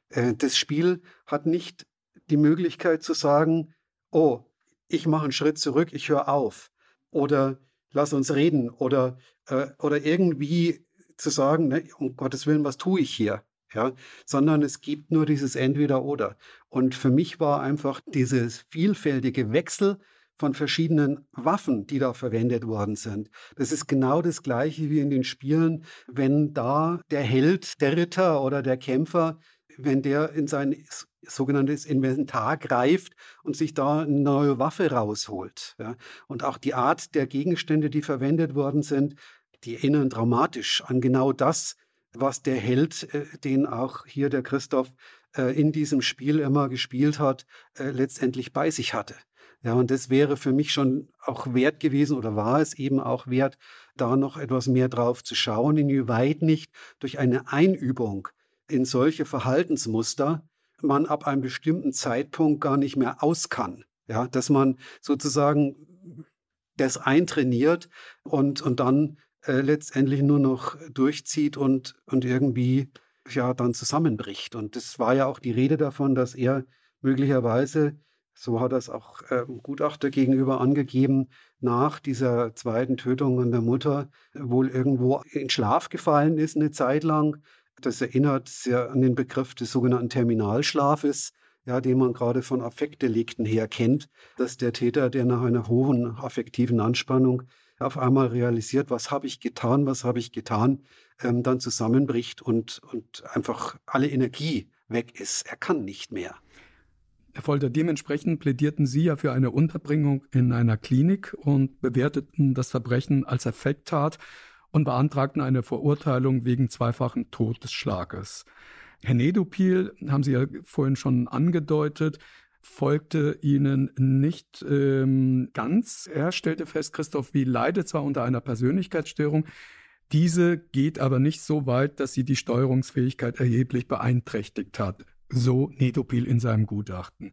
Äh, das Spiel hat nicht die Möglichkeit zu sagen, oh, ich mache einen Schritt zurück, ich höre auf oder lass uns reden oder, äh, oder irgendwie zu sagen, ne, um Gottes Willen, was tue ich hier? Ja, sondern es gibt nur dieses Entweder-Oder. Und für mich war einfach dieses vielfältige Wechsel von verschiedenen Waffen, die da verwendet worden sind. Das ist genau das Gleiche wie in den Spielen, wenn da der Held, der Ritter oder der Kämpfer, wenn der in sein sogenanntes Inventar greift und sich da eine neue Waffe rausholt. Ja. Und auch die Art der Gegenstände, die verwendet worden sind, die erinnern dramatisch an genau das, was der Held, äh, den auch hier der Christoph äh, in diesem Spiel immer gespielt hat, äh, letztendlich bei sich hatte. Ja, und das wäre für mich schon auch wert gewesen oder war es eben auch wert, da noch etwas mehr drauf zu schauen, inwieweit nicht durch eine Einübung in solche Verhaltensmuster man ab einem bestimmten Zeitpunkt gar nicht mehr aus kann. Ja, dass man sozusagen das eintrainiert und, und dann äh, letztendlich nur noch durchzieht und, und irgendwie ja dann zusammenbricht. Und das war ja auch die Rede davon, dass er möglicherweise so hat das auch äh, Gutachter gegenüber angegeben, nach dieser zweiten Tötung an der Mutter wohl irgendwo in Schlaf gefallen ist eine Zeit lang. Das erinnert sehr an den Begriff des sogenannten Terminalschlafes, ja, den man gerade von Affektdelikten her kennt, dass der Täter, der nach einer hohen affektiven Anspannung auf einmal realisiert, was habe ich getan, was habe ich getan, ähm, dann zusammenbricht und, und einfach alle Energie weg ist. Er kann nicht mehr. Herr Folter, dementsprechend plädierten Sie ja für eine Unterbringung in einer Klinik und bewerteten das Verbrechen als Effekttat und beantragten eine Verurteilung wegen zweifachen Todesschlages. Herr Nedopil, haben Sie ja vorhin schon angedeutet, folgte ihnen nicht ähm, ganz. Er stellte fest, Christoph W. leidet zwar unter einer Persönlichkeitsstörung, diese geht aber nicht so weit, dass sie die Steuerungsfähigkeit erheblich beeinträchtigt hat so Netopil in seinem Gutachten.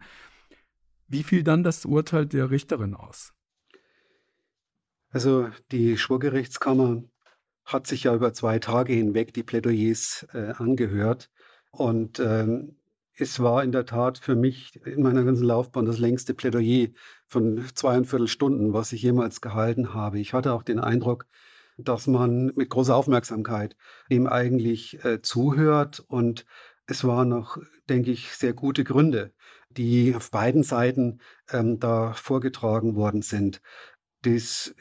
Wie fiel dann das Urteil der Richterin aus? Also die Schwurgerichtskammer hat sich ja über zwei Tage hinweg die Plädoyers äh, angehört. Und ähm, es war in der Tat für mich in meiner ganzen Laufbahn das längste Plädoyer von zweieinviertel Stunden, was ich jemals gehalten habe. Ich hatte auch den Eindruck, dass man mit großer Aufmerksamkeit ihm eigentlich äh, zuhört und es waren noch, denke ich, sehr gute Gründe, die auf beiden Seiten ähm, da vorgetragen worden sind. Das,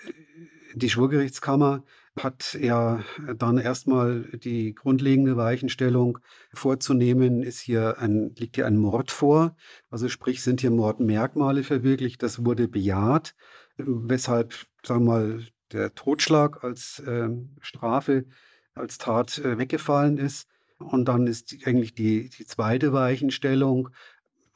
die Schwurgerichtskammer hat ja dann erstmal die grundlegende Weichenstellung vorzunehmen, ist hier ein, liegt hier ein Mord vor. Also sprich, sind hier Mordmerkmale verwirklicht. Das wurde bejaht, weshalb, sagen wir mal, der Totschlag als äh, Strafe, als Tat äh, weggefallen ist. Und dann ist eigentlich die, die zweite Weichenstellung,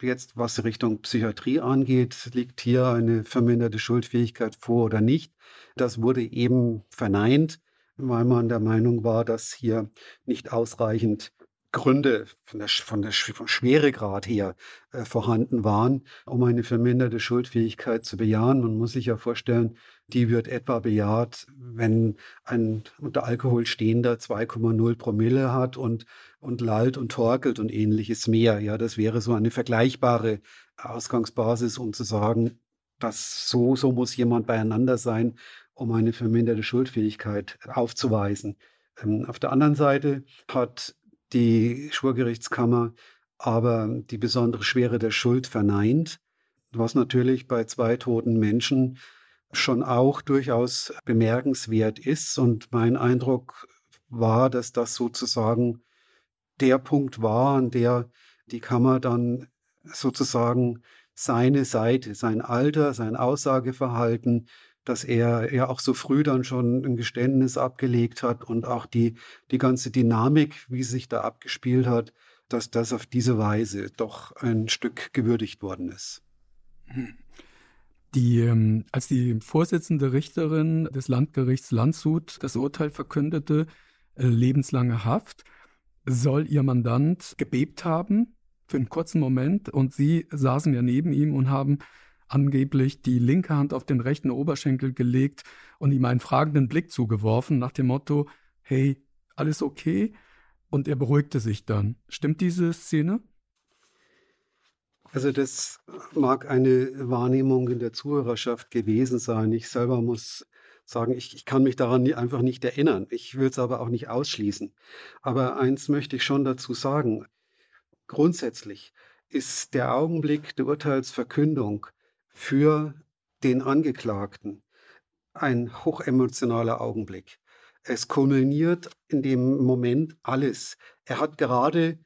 jetzt was Richtung Psychiatrie angeht, liegt hier eine verminderte Schuldfähigkeit vor oder nicht. Das wurde eben verneint, weil man der Meinung war, dass hier nicht ausreichend Gründe von der, von der vom Schweregrad her äh, vorhanden waren, um eine verminderte Schuldfähigkeit zu bejahen. Man muss sich ja vorstellen, die wird etwa bejaht, wenn ein unter Alkohol stehender 2,0 Promille hat und, und lallt und torkelt und ähnliches mehr. Ja, das wäre so eine vergleichbare Ausgangsbasis, um zu sagen, dass so, so muss jemand beieinander sein, um eine verminderte Schuldfähigkeit aufzuweisen. Ähm, auf der anderen Seite hat die Schwurgerichtskammer aber die besondere Schwere der Schuld verneint, was natürlich bei zwei toten Menschen schon auch durchaus bemerkenswert ist. Und mein Eindruck war, dass das sozusagen der Punkt war, an der die Kammer dann sozusagen seine Seite, sein Alter, sein Aussageverhalten dass er ja auch so früh dann schon ein Geständnis abgelegt hat und auch die, die ganze Dynamik, wie sich da abgespielt hat, dass das auf diese Weise doch ein Stück gewürdigt worden ist. Die, ähm, als die Vorsitzende Richterin des Landgerichts Landshut das Urteil verkündete, äh, lebenslange Haft, soll ihr Mandant gebebt haben für einen kurzen Moment und sie saßen ja neben ihm und haben angeblich die linke Hand auf den rechten Oberschenkel gelegt und ihm einen fragenden Blick zugeworfen nach dem Motto, hey, alles okay? Und er beruhigte sich dann. Stimmt diese Szene? Also das mag eine Wahrnehmung in der Zuhörerschaft gewesen sein. Ich selber muss sagen, ich, ich kann mich daran nie, einfach nicht erinnern. Ich will es aber auch nicht ausschließen. Aber eins möchte ich schon dazu sagen. Grundsätzlich ist der Augenblick der Urteilsverkündung für den Angeklagten ein hochemotionaler Augenblick. Es kulminiert in dem Moment alles. Er hat gerade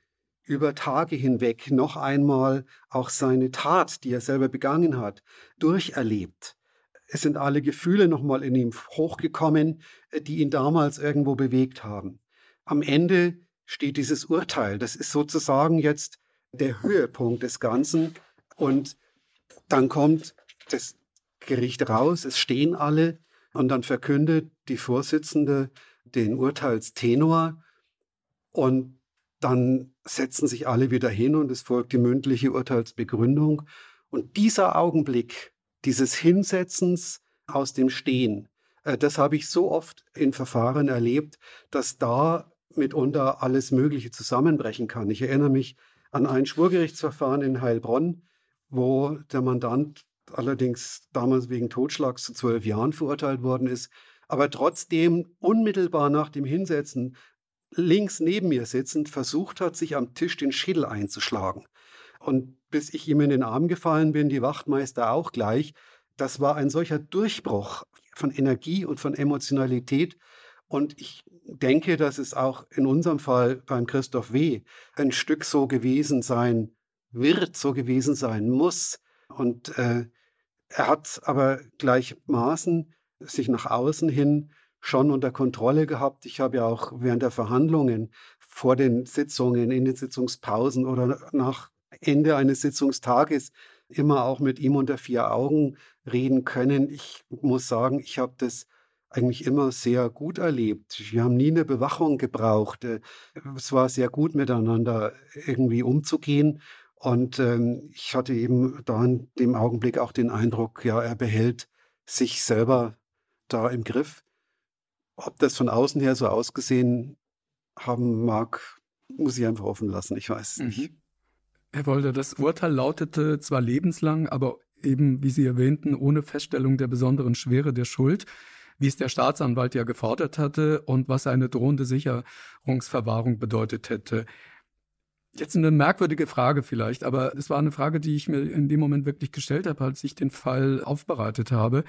über Tage hinweg noch einmal auch seine Tat, die er selber begangen hat, durcherlebt. Es sind alle Gefühle nochmal in ihm hochgekommen, die ihn damals irgendwo bewegt haben. Am Ende steht dieses Urteil. Das ist sozusagen jetzt der Höhepunkt des Ganzen. Und dann kommt das Gericht raus, es stehen alle und dann verkündet die Vorsitzende den Urteilstenor und dann setzen sich alle wieder hin und es folgt die mündliche Urteilsbegründung. Und dieser Augenblick dieses Hinsetzens aus dem Stehen, äh, das habe ich so oft in Verfahren erlebt, dass da mitunter alles Mögliche zusammenbrechen kann. Ich erinnere mich an ein Schwurgerichtsverfahren in Heilbronn, wo der Mandant allerdings damals wegen Totschlags zu zwölf Jahren verurteilt worden ist, aber trotzdem unmittelbar nach dem Hinsetzen links neben mir sitzend versucht hat, sich am Tisch den Schädel einzuschlagen. Und bis ich ihm in den Arm gefallen bin, die Wachtmeister auch gleich, das war ein solcher Durchbruch von Energie und von Emotionalität. Und ich denke, dass es auch in unserem Fall beim Christoph W. ein Stück so gewesen sein wird, so gewesen sein muss. Und äh, er hat aber gleichmaßen sich nach außen hin schon unter Kontrolle gehabt. Ich habe ja auch während der Verhandlungen vor den Sitzungen, in den Sitzungspausen oder nach Ende eines Sitzungstages immer auch mit ihm unter vier Augen reden können. Ich muss sagen, ich habe das eigentlich immer sehr gut erlebt. Wir haben nie eine Bewachung gebraucht. Äh, es war sehr gut miteinander irgendwie umzugehen. Und ähm, ich hatte eben da in dem Augenblick auch den Eindruck, ja, er behält sich selber da im Griff. Ob das von außen her so ausgesehen haben mag, muss ich einfach offen lassen. Ich weiß nicht. Mhm. Herr Wolder, das Urteil lautete zwar lebenslang, aber eben, wie Sie erwähnten, ohne Feststellung der besonderen Schwere der Schuld, wie es der Staatsanwalt ja gefordert hatte und was eine drohende Sicherungsverwahrung bedeutet hätte. Jetzt eine merkwürdige Frage vielleicht, aber es war eine Frage, die ich mir in dem Moment wirklich gestellt habe, als ich den Fall aufbereitet habe.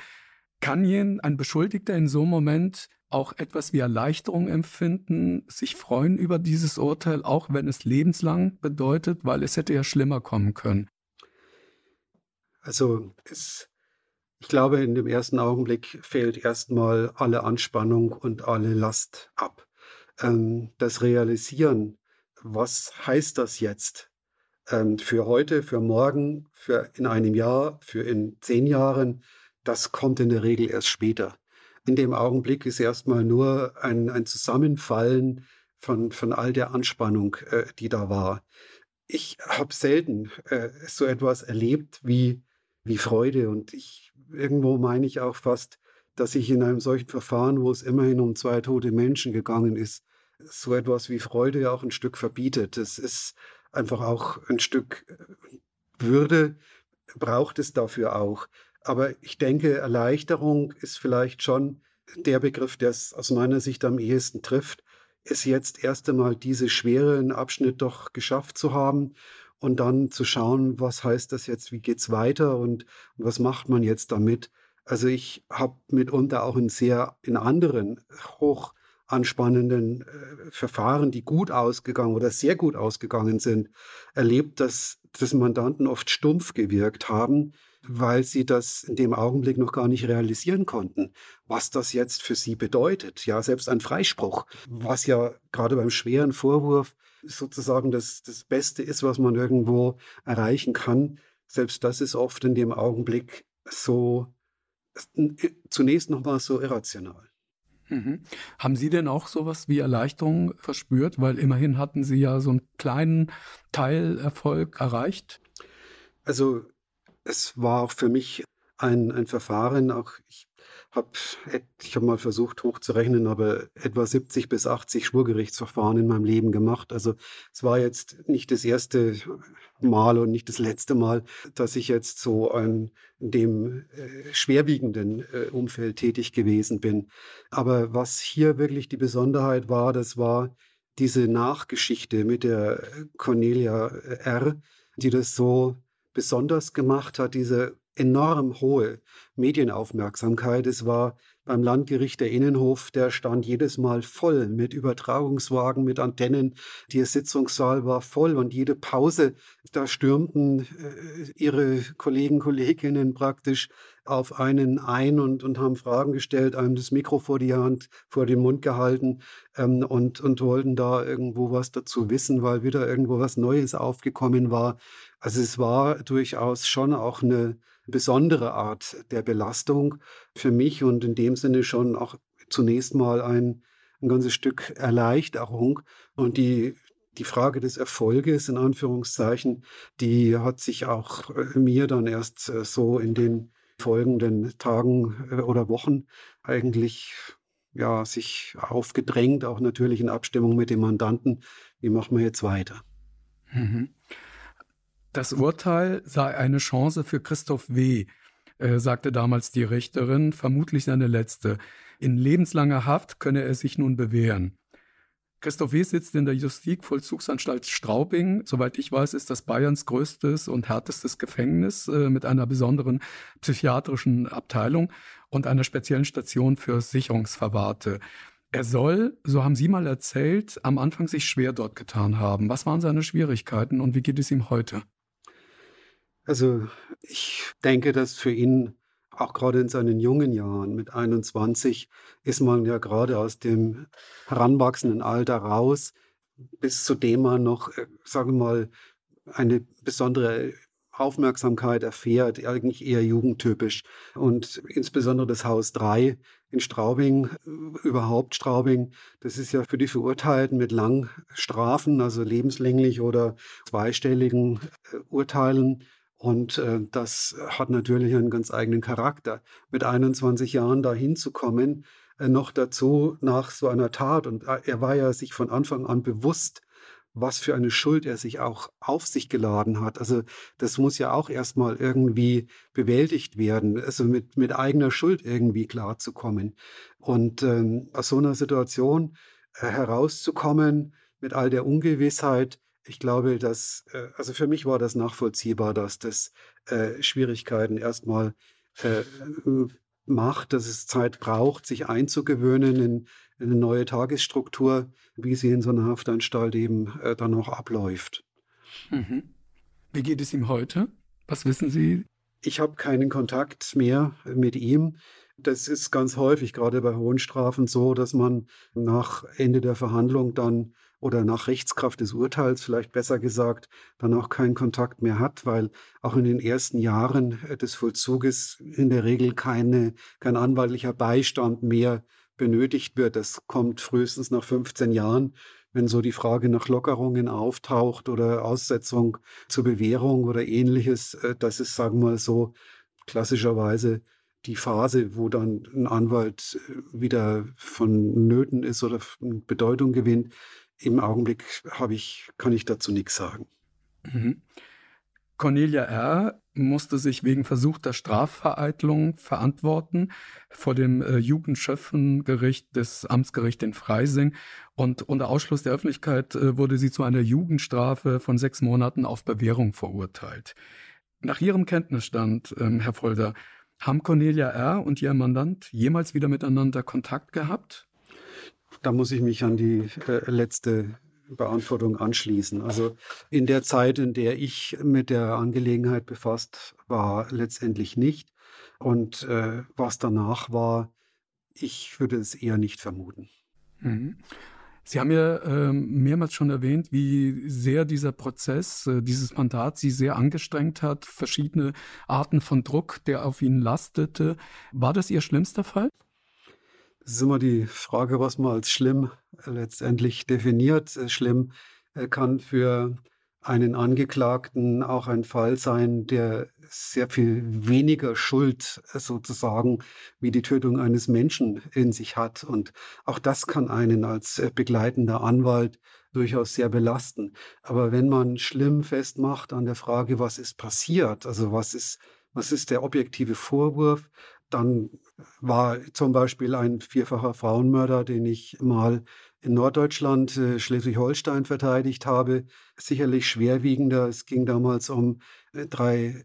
Kann ein Beschuldigter in so einem Moment auch etwas wie Erleichterung empfinden, sich freuen über dieses Urteil, auch wenn es lebenslang bedeutet, weil es hätte ja schlimmer kommen können? Also es, ich glaube, in dem ersten Augenblick fällt erstmal alle Anspannung und alle Last ab. Ähm, das Realisieren, was heißt das jetzt ähm, für heute, für morgen, für in einem Jahr, für in zehn Jahren, das kommt in der Regel erst später. In dem Augenblick ist erstmal nur ein, ein Zusammenfallen von, von all der Anspannung, äh, die da war. Ich habe selten äh, so etwas erlebt wie, wie Freude und ich irgendwo meine ich auch fast, dass ich in einem solchen Verfahren, wo es immerhin um zwei tote Menschen gegangen ist, so etwas wie Freude auch ein Stück verbietet. Es ist einfach auch ein Stück äh, Würde, braucht es dafür auch. Aber ich denke, Erleichterung ist vielleicht schon der Begriff, der es aus meiner Sicht am ehesten trifft, ist jetzt erst einmal diese schweren Abschnitt doch geschafft zu haben und dann zu schauen, was heißt das jetzt, wie geht's weiter und, und was macht man jetzt damit. Also ich habe mitunter auch in sehr in anderen hoch anspannenden äh, Verfahren, die gut ausgegangen oder sehr gut ausgegangen sind, erlebt, dass das Mandanten oft stumpf gewirkt haben, weil sie das in dem Augenblick noch gar nicht realisieren konnten, was das jetzt für sie bedeutet. Ja, selbst ein Freispruch, was ja gerade beim schweren Vorwurf sozusagen das, das Beste ist, was man irgendwo erreichen kann. Selbst das ist oft in dem Augenblick so zunächst noch mal so irrational. Mhm. Haben Sie denn auch sowas wie Erleichterung verspürt? Weil immerhin hatten Sie ja so einen kleinen Teilerfolg erreicht. Also es war auch für mich ein, ein Verfahren, auch ich habe ich habe mal versucht hochzurechnen, aber etwa 70 bis 80 Schwurgerichtsverfahren in meinem Leben gemacht. Also es war jetzt nicht das erste Mal und nicht das letzte Mal, dass ich jetzt so in dem äh, schwerwiegenden äh, Umfeld tätig gewesen bin. Aber was hier wirklich die Besonderheit war, das war diese Nachgeschichte mit der Cornelia R., die das so besonders gemacht hat, diese enorm hohe Medienaufmerksamkeit. Es war beim Landgericht der Innenhof, der stand jedes Mal voll mit Übertragungswagen, mit Antennen. Der Sitzungssaal war voll und jede Pause, da stürmten äh, ihre Kollegen, Kolleginnen praktisch auf einen ein und, und haben Fragen gestellt, einem das Mikro vor die Hand, vor den Mund gehalten ähm, und, und wollten da irgendwo was dazu wissen, weil wieder irgendwo was Neues aufgekommen war. Also es war durchaus schon auch eine besondere Art der Belastung für mich und in dem Sinne schon auch zunächst mal ein, ein ganzes Stück Erleichterung. Und die, die Frage des Erfolges, in Anführungszeichen, die hat sich auch äh, mir dann erst äh, so in den folgenden Tagen äh, oder Wochen eigentlich ja, sich aufgedrängt, auch natürlich in Abstimmung mit dem Mandanten. Wie machen wir jetzt weiter? Mhm. Das Urteil sei eine Chance für Christoph W., äh, sagte damals die Richterin, vermutlich seine letzte. In lebenslanger Haft könne er sich nun bewähren. Christoph W. sitzt in der Justizvollzugsanstalt Straubing. Soweit ich weiß, ist das Bayerns größtes und härtestes Gefängnis äh, mit einer besonderen psychiatrischen Abteilung und einer speziellen Station für Sicherungsverwahrte. Er soll, so haben Sie mal erzählt, am Anfang sich schwer dort getan haben. Was waren seine Schwierigkeiten und wie geht es ihm heute? Also ich denke, dass für ihn auch gerade in seinen jungen Jahren mit 21 ist man ja gerade aus dem heranwachsenden Alter raus, bis zu dem man noch, äh, sagen wir mal, eine besondere Aufmerksamkeit erfährt, eigentlich eher jugendtypisch. Und insbesondere das Haus 3 in Straubing, überhaupt Straubing, das ist ja für die Verurteilten mit Langstrafen, also lebenslänglich oder zweistelligen äh, Urteilen und äh, das hat natürlich einen ganz eigenen Charakter. Mit 21 Jahren dahin zu kommen, äh, noch dazu nach so einer Tat. Und äh, er war ja sich von Anfang an bewusst, was für eine Schuld er sich auch auf sich geladen hat. Also das muss ja auch erstmal irgendwie bewältigt werden, also mit, mit eigener Schuld irgendwie klarzukommen. Und ähm, aus so einer Situation äh, herauszukommen mit all der Ungewissheit, ich glaube, dass, äh, also für mich war das nachvollziehbar, dass das äh, Schwierigkeiten erstmal äh, macht, dass es Zeit braucht, sich einzugewöhnen in, in, eine neue Tagesstruktur, wie sie in so einer Haftanstalt eben äh, dann auch abläuft. Mhm. Wie geht es ihm heute? Was wissen Sie? Ich habe keinen Kontakt mehr mit ihm. Das ist ganz häufig, gerade bei hohen Strafen, so, dass man nach Ende der Verhandlung dann oder nach Rechtskraft des Urteils vielleicht besser gesagt, dann auch keinen Kontakt mehr hat, weil auch in den ersten Jahren äh, des Vollzuges in der Regel keine, kein anwaltlicher Beistand mehr benötigt wird. Das kommt frühestens nach 15 Jahren, wenn so die Frage nach Lockerungen auftaucht oder Aussetzung zur Bewährung oder ähnliches. Äh, das ist, sagen wir mal so, klassischerweise die Phase, wo dann ein Anwalt äh, wieder von Nöten ist oder Bedeutung gewinnt. Im Augenblick habe ich, kann ich dazu nichts sagen. Mhm. Cornelia R. musste sich wegen versuchter Strafvereitlung verantworten vor dem äh, Jugendschöffengericht des Amtsgerichts in Freising. Und unter Ausschluss der Öffentlichkeit äh, wurde sie zu einer Jugendstrafe von sechs Monaten auf Bewährung verurteilt. Nach Ihrem Kenntnisstand, ähm, Herr Folder, haben Cornelia R. und ihr Mandant jemals wieder miteinander Kontakt gehabt? Da muss ich mich an die äh, letzte Beantwortung anschließen. Also in der Zeit, in der ich mit der Angelegenheit befasst war, letztendlich nicht. Und äh, was danach war, ich würde es eher nicht vermuten. Mhm. Sie haben ja äh, mehrmals schon erwähnt, wie sehr dieser Prozess, äh, dieses Mandat Sie sehr angestrengt hat, verschiedene Arten von Druck, der auf Ihnen lastete. War das Ihr schlimmster Fall? Es ist immer die Frage, was man als schlimm äh, letztendlich definiert. Äh, schlimm äh, kann für einen Angeklagten auch ein Fall sein, der sehr viel weniger Schuld sozusagen wie die Tötung eines Menschen in sich hat. Und auch das kann einen als begleitender Anwalt durchaus sehr belasten. Aber wenn man schlimm festmacht an der Frage, was ist passiert, also was ist, was ist der objektive Vorwurf, dann war zum Beispiel ein vierfacher Frauenmörder, den ich mal in Norddeutschland, äh, Schleswig-Holstein verteidigt habe, sicherlich schwerwiegender. Es ging damals um äh, drei äh,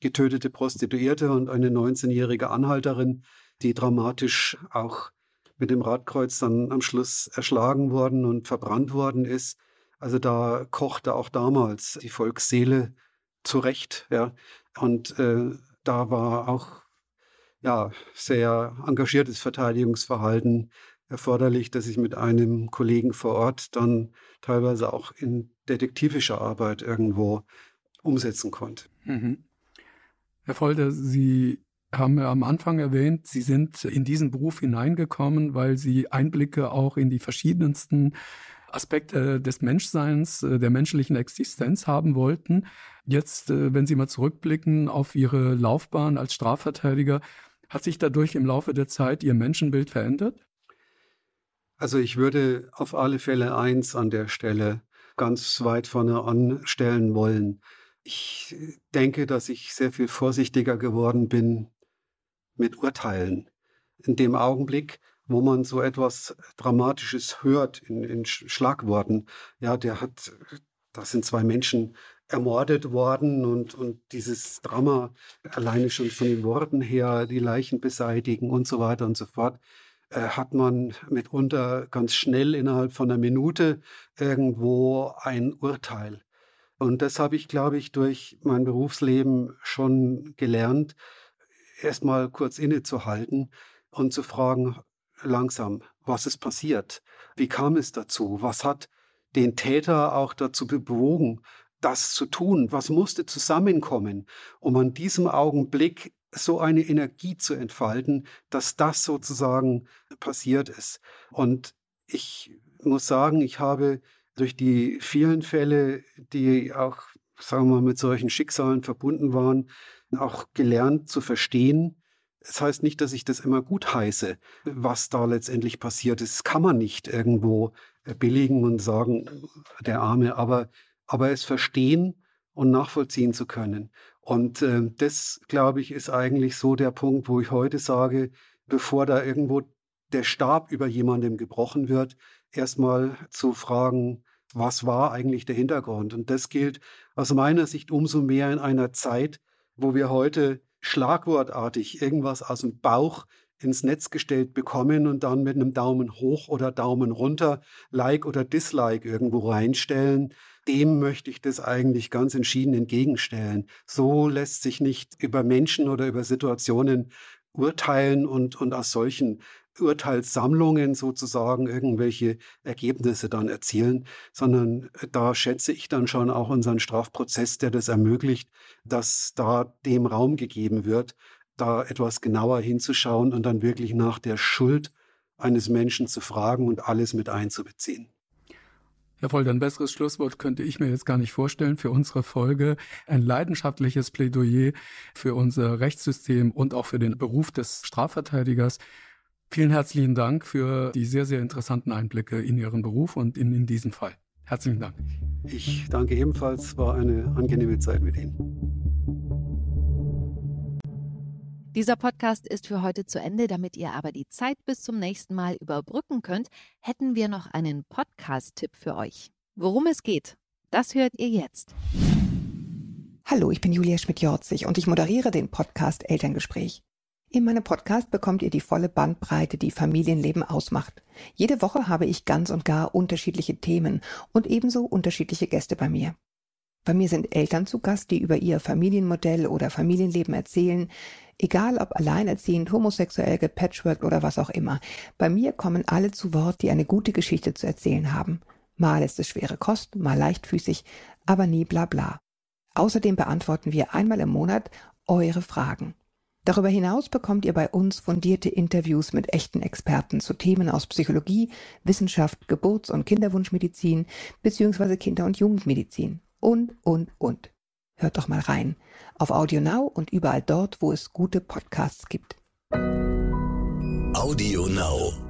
getötete Prostituierte und eine 19-jährige Anhalterin, die dramatisch auch mit dem Radkreuz dann am Schluss erschlagen worden und verbrannt worden ist. Also da kochte auch damals die Volksseele zurecht. Ja. Und äh, da war auch ja, sehr engagiertes Verteidigungsverhalten erforderlich, dass ich mit einem Kollegen vor Ort dann teilweise auch in detektivischer Arbeit irgendwo umsetzen konnte. Mhm. Herr Folter, Sie haben ja am Anfang erwähnt, Sie sind in diesen Beruf hineingekommen, weil Sie Einblicke auch in die verschiedensten Aspekte des Menschseins, der menschlichen Existenz haben wollten. Jetzt, äh, wenn Sie mal zurückblicken auf Ihre Laufbahn als Strafverteidiger, hat sich dadurch im Laufe der Zeit Ihr Menschenbild verändert? Also ich würde auf alle Fälle eins an der Stelle ganz weit vorne anstellen wollen. Ich denke, dass ich sehr viel vorsichtiger geworden bin mit Urteilen. In dem Augenblick, wo man so etwas Dramatisches hört in, in Schlagworten, ja, der hat, da sind zwei Menschen ermordet worden und, und dieses Drama alleine schon von den Worten her, die Leichen beseitigen und so weiter und so fort, äh, hat man mitunter ganz schnell innerhalb von einer Minute irgendwo ein Urteil. Und das habe ich, glaube ich, durch mein Berufsleben schon gelernt, erstmal kurz innezuhalten und zu fragen, langsam, was ist passiert? Wie kam es dazu? Was hat den Täter auch dazu bewogen, das zu tun? Was musste zusammenkommen, um an diesem Augenblick so eine Energie zu entfalten, dass das sozusagen passiert ist? Und ich muss sagen, ich habe durch die vielen Fälle, die auch, sagen wir mal, mit solchen Schicksalen verbunden waren, auch gelernt zu verstehen. Es das heißt nicht, dass ich das immer gut heiße, was da letztendlich passiert ist. Das kann man nicht irgendwo billigen und sagen, der Arme, aber aber es verstehen und nachvollziehen zu können. Und äh, das, glaube ich, ist eigentlich so der Punkt, wo ich heute sage, bevor da irgendwo der Stab über jemandem gebrochen wird, erstmal zu fragen, was war eigentlich der Hintergrund? Und das gilt aus meiner Sicht umso mehr in einer Zeit, wo wir heute schlagwortartig irgendwas aus dem Bauch ins Netz gestellt bekommen und dann mit einem Daumen hoch oder Daumen runter, Like oder Dislike irgendwo reinstellen dem möchte ich das eigentlich ganz entschieden entgegenstellen. So lässt sich nicht über Menschen oder über Situationen urteilen und, und aus solchen Urteilssammlungen sozusagen irgendwelche Ergebnisse dann erzielen, sondern da schätze ich dann schon auch unseren Strafprozess, der das ermöglicht, dass da dem Raum gegeben wird, da etwas genauer hinzuschauen und dann wirklich nach der Schuld eines Menschen zu fragen und alles mit einzubeziehen. Herr Voll, ein besseres Schlusswort könnte ich mir jetzt gar nicht vorstellen für unsere Folge. Ein leidenschaftliches Plädoyer für unser Rechtssystem und auch für den Beruf des Strafverteidigers. Vielen herzlichen Dank für die sehr, sehr interessanten Einblicke in Ihren Beruf und in, in diesen Fall. Herzlichen Dank. Ich danke ebenfalls. War eine angenehme Zeit mit Ihnen. Dieser Podcast ist für heute zu Ende. Damit ihr aber die Zeit bis zum nächsten Mal überbrücken könnt, hätten wir noch einen Podcast-Tipp für euch. Worum es geht, das hört ihr jetzt. Hallo, ich bin Julia Schmidt-Jorzig und ich moderiere den Podcast Elterngespräch. In meinem Podcast bekommt ihr die volle Bandbreite, die Familienleben ausmacht. Jede Woche habe ich ganz und gar unterschiedliche Themen und ebenso unterschiedliche Gäste bei mir. Bei mir sind Eltern zu Gast, die über ihr Familienmodell oder Familienleben erzählen, egal ob alleinerziehend, homosexuell, gepatchworked oder was auch immer. Bei mir kommen alle zu Wort, die eine gute Geschichte zu erzählen haben. Mal ist es schwere Kost, mal leichtfüßig, aber nie bla bla. Außerdem beantworten wir einmal im Monat eure Fragen. Darüber hinaus bekommt ihr bei uns fundierte Interviews mit echten Experten zu Themen aus Psychologie, Wissenschaft, Geburts- und Kinderwunschmedizin bzw. Kinder- und Jugendmedizin und, und, und. Hört doch mal rein. Auf Audio Now und überall dort, wo es gute Podcasts gibt. Audio Now.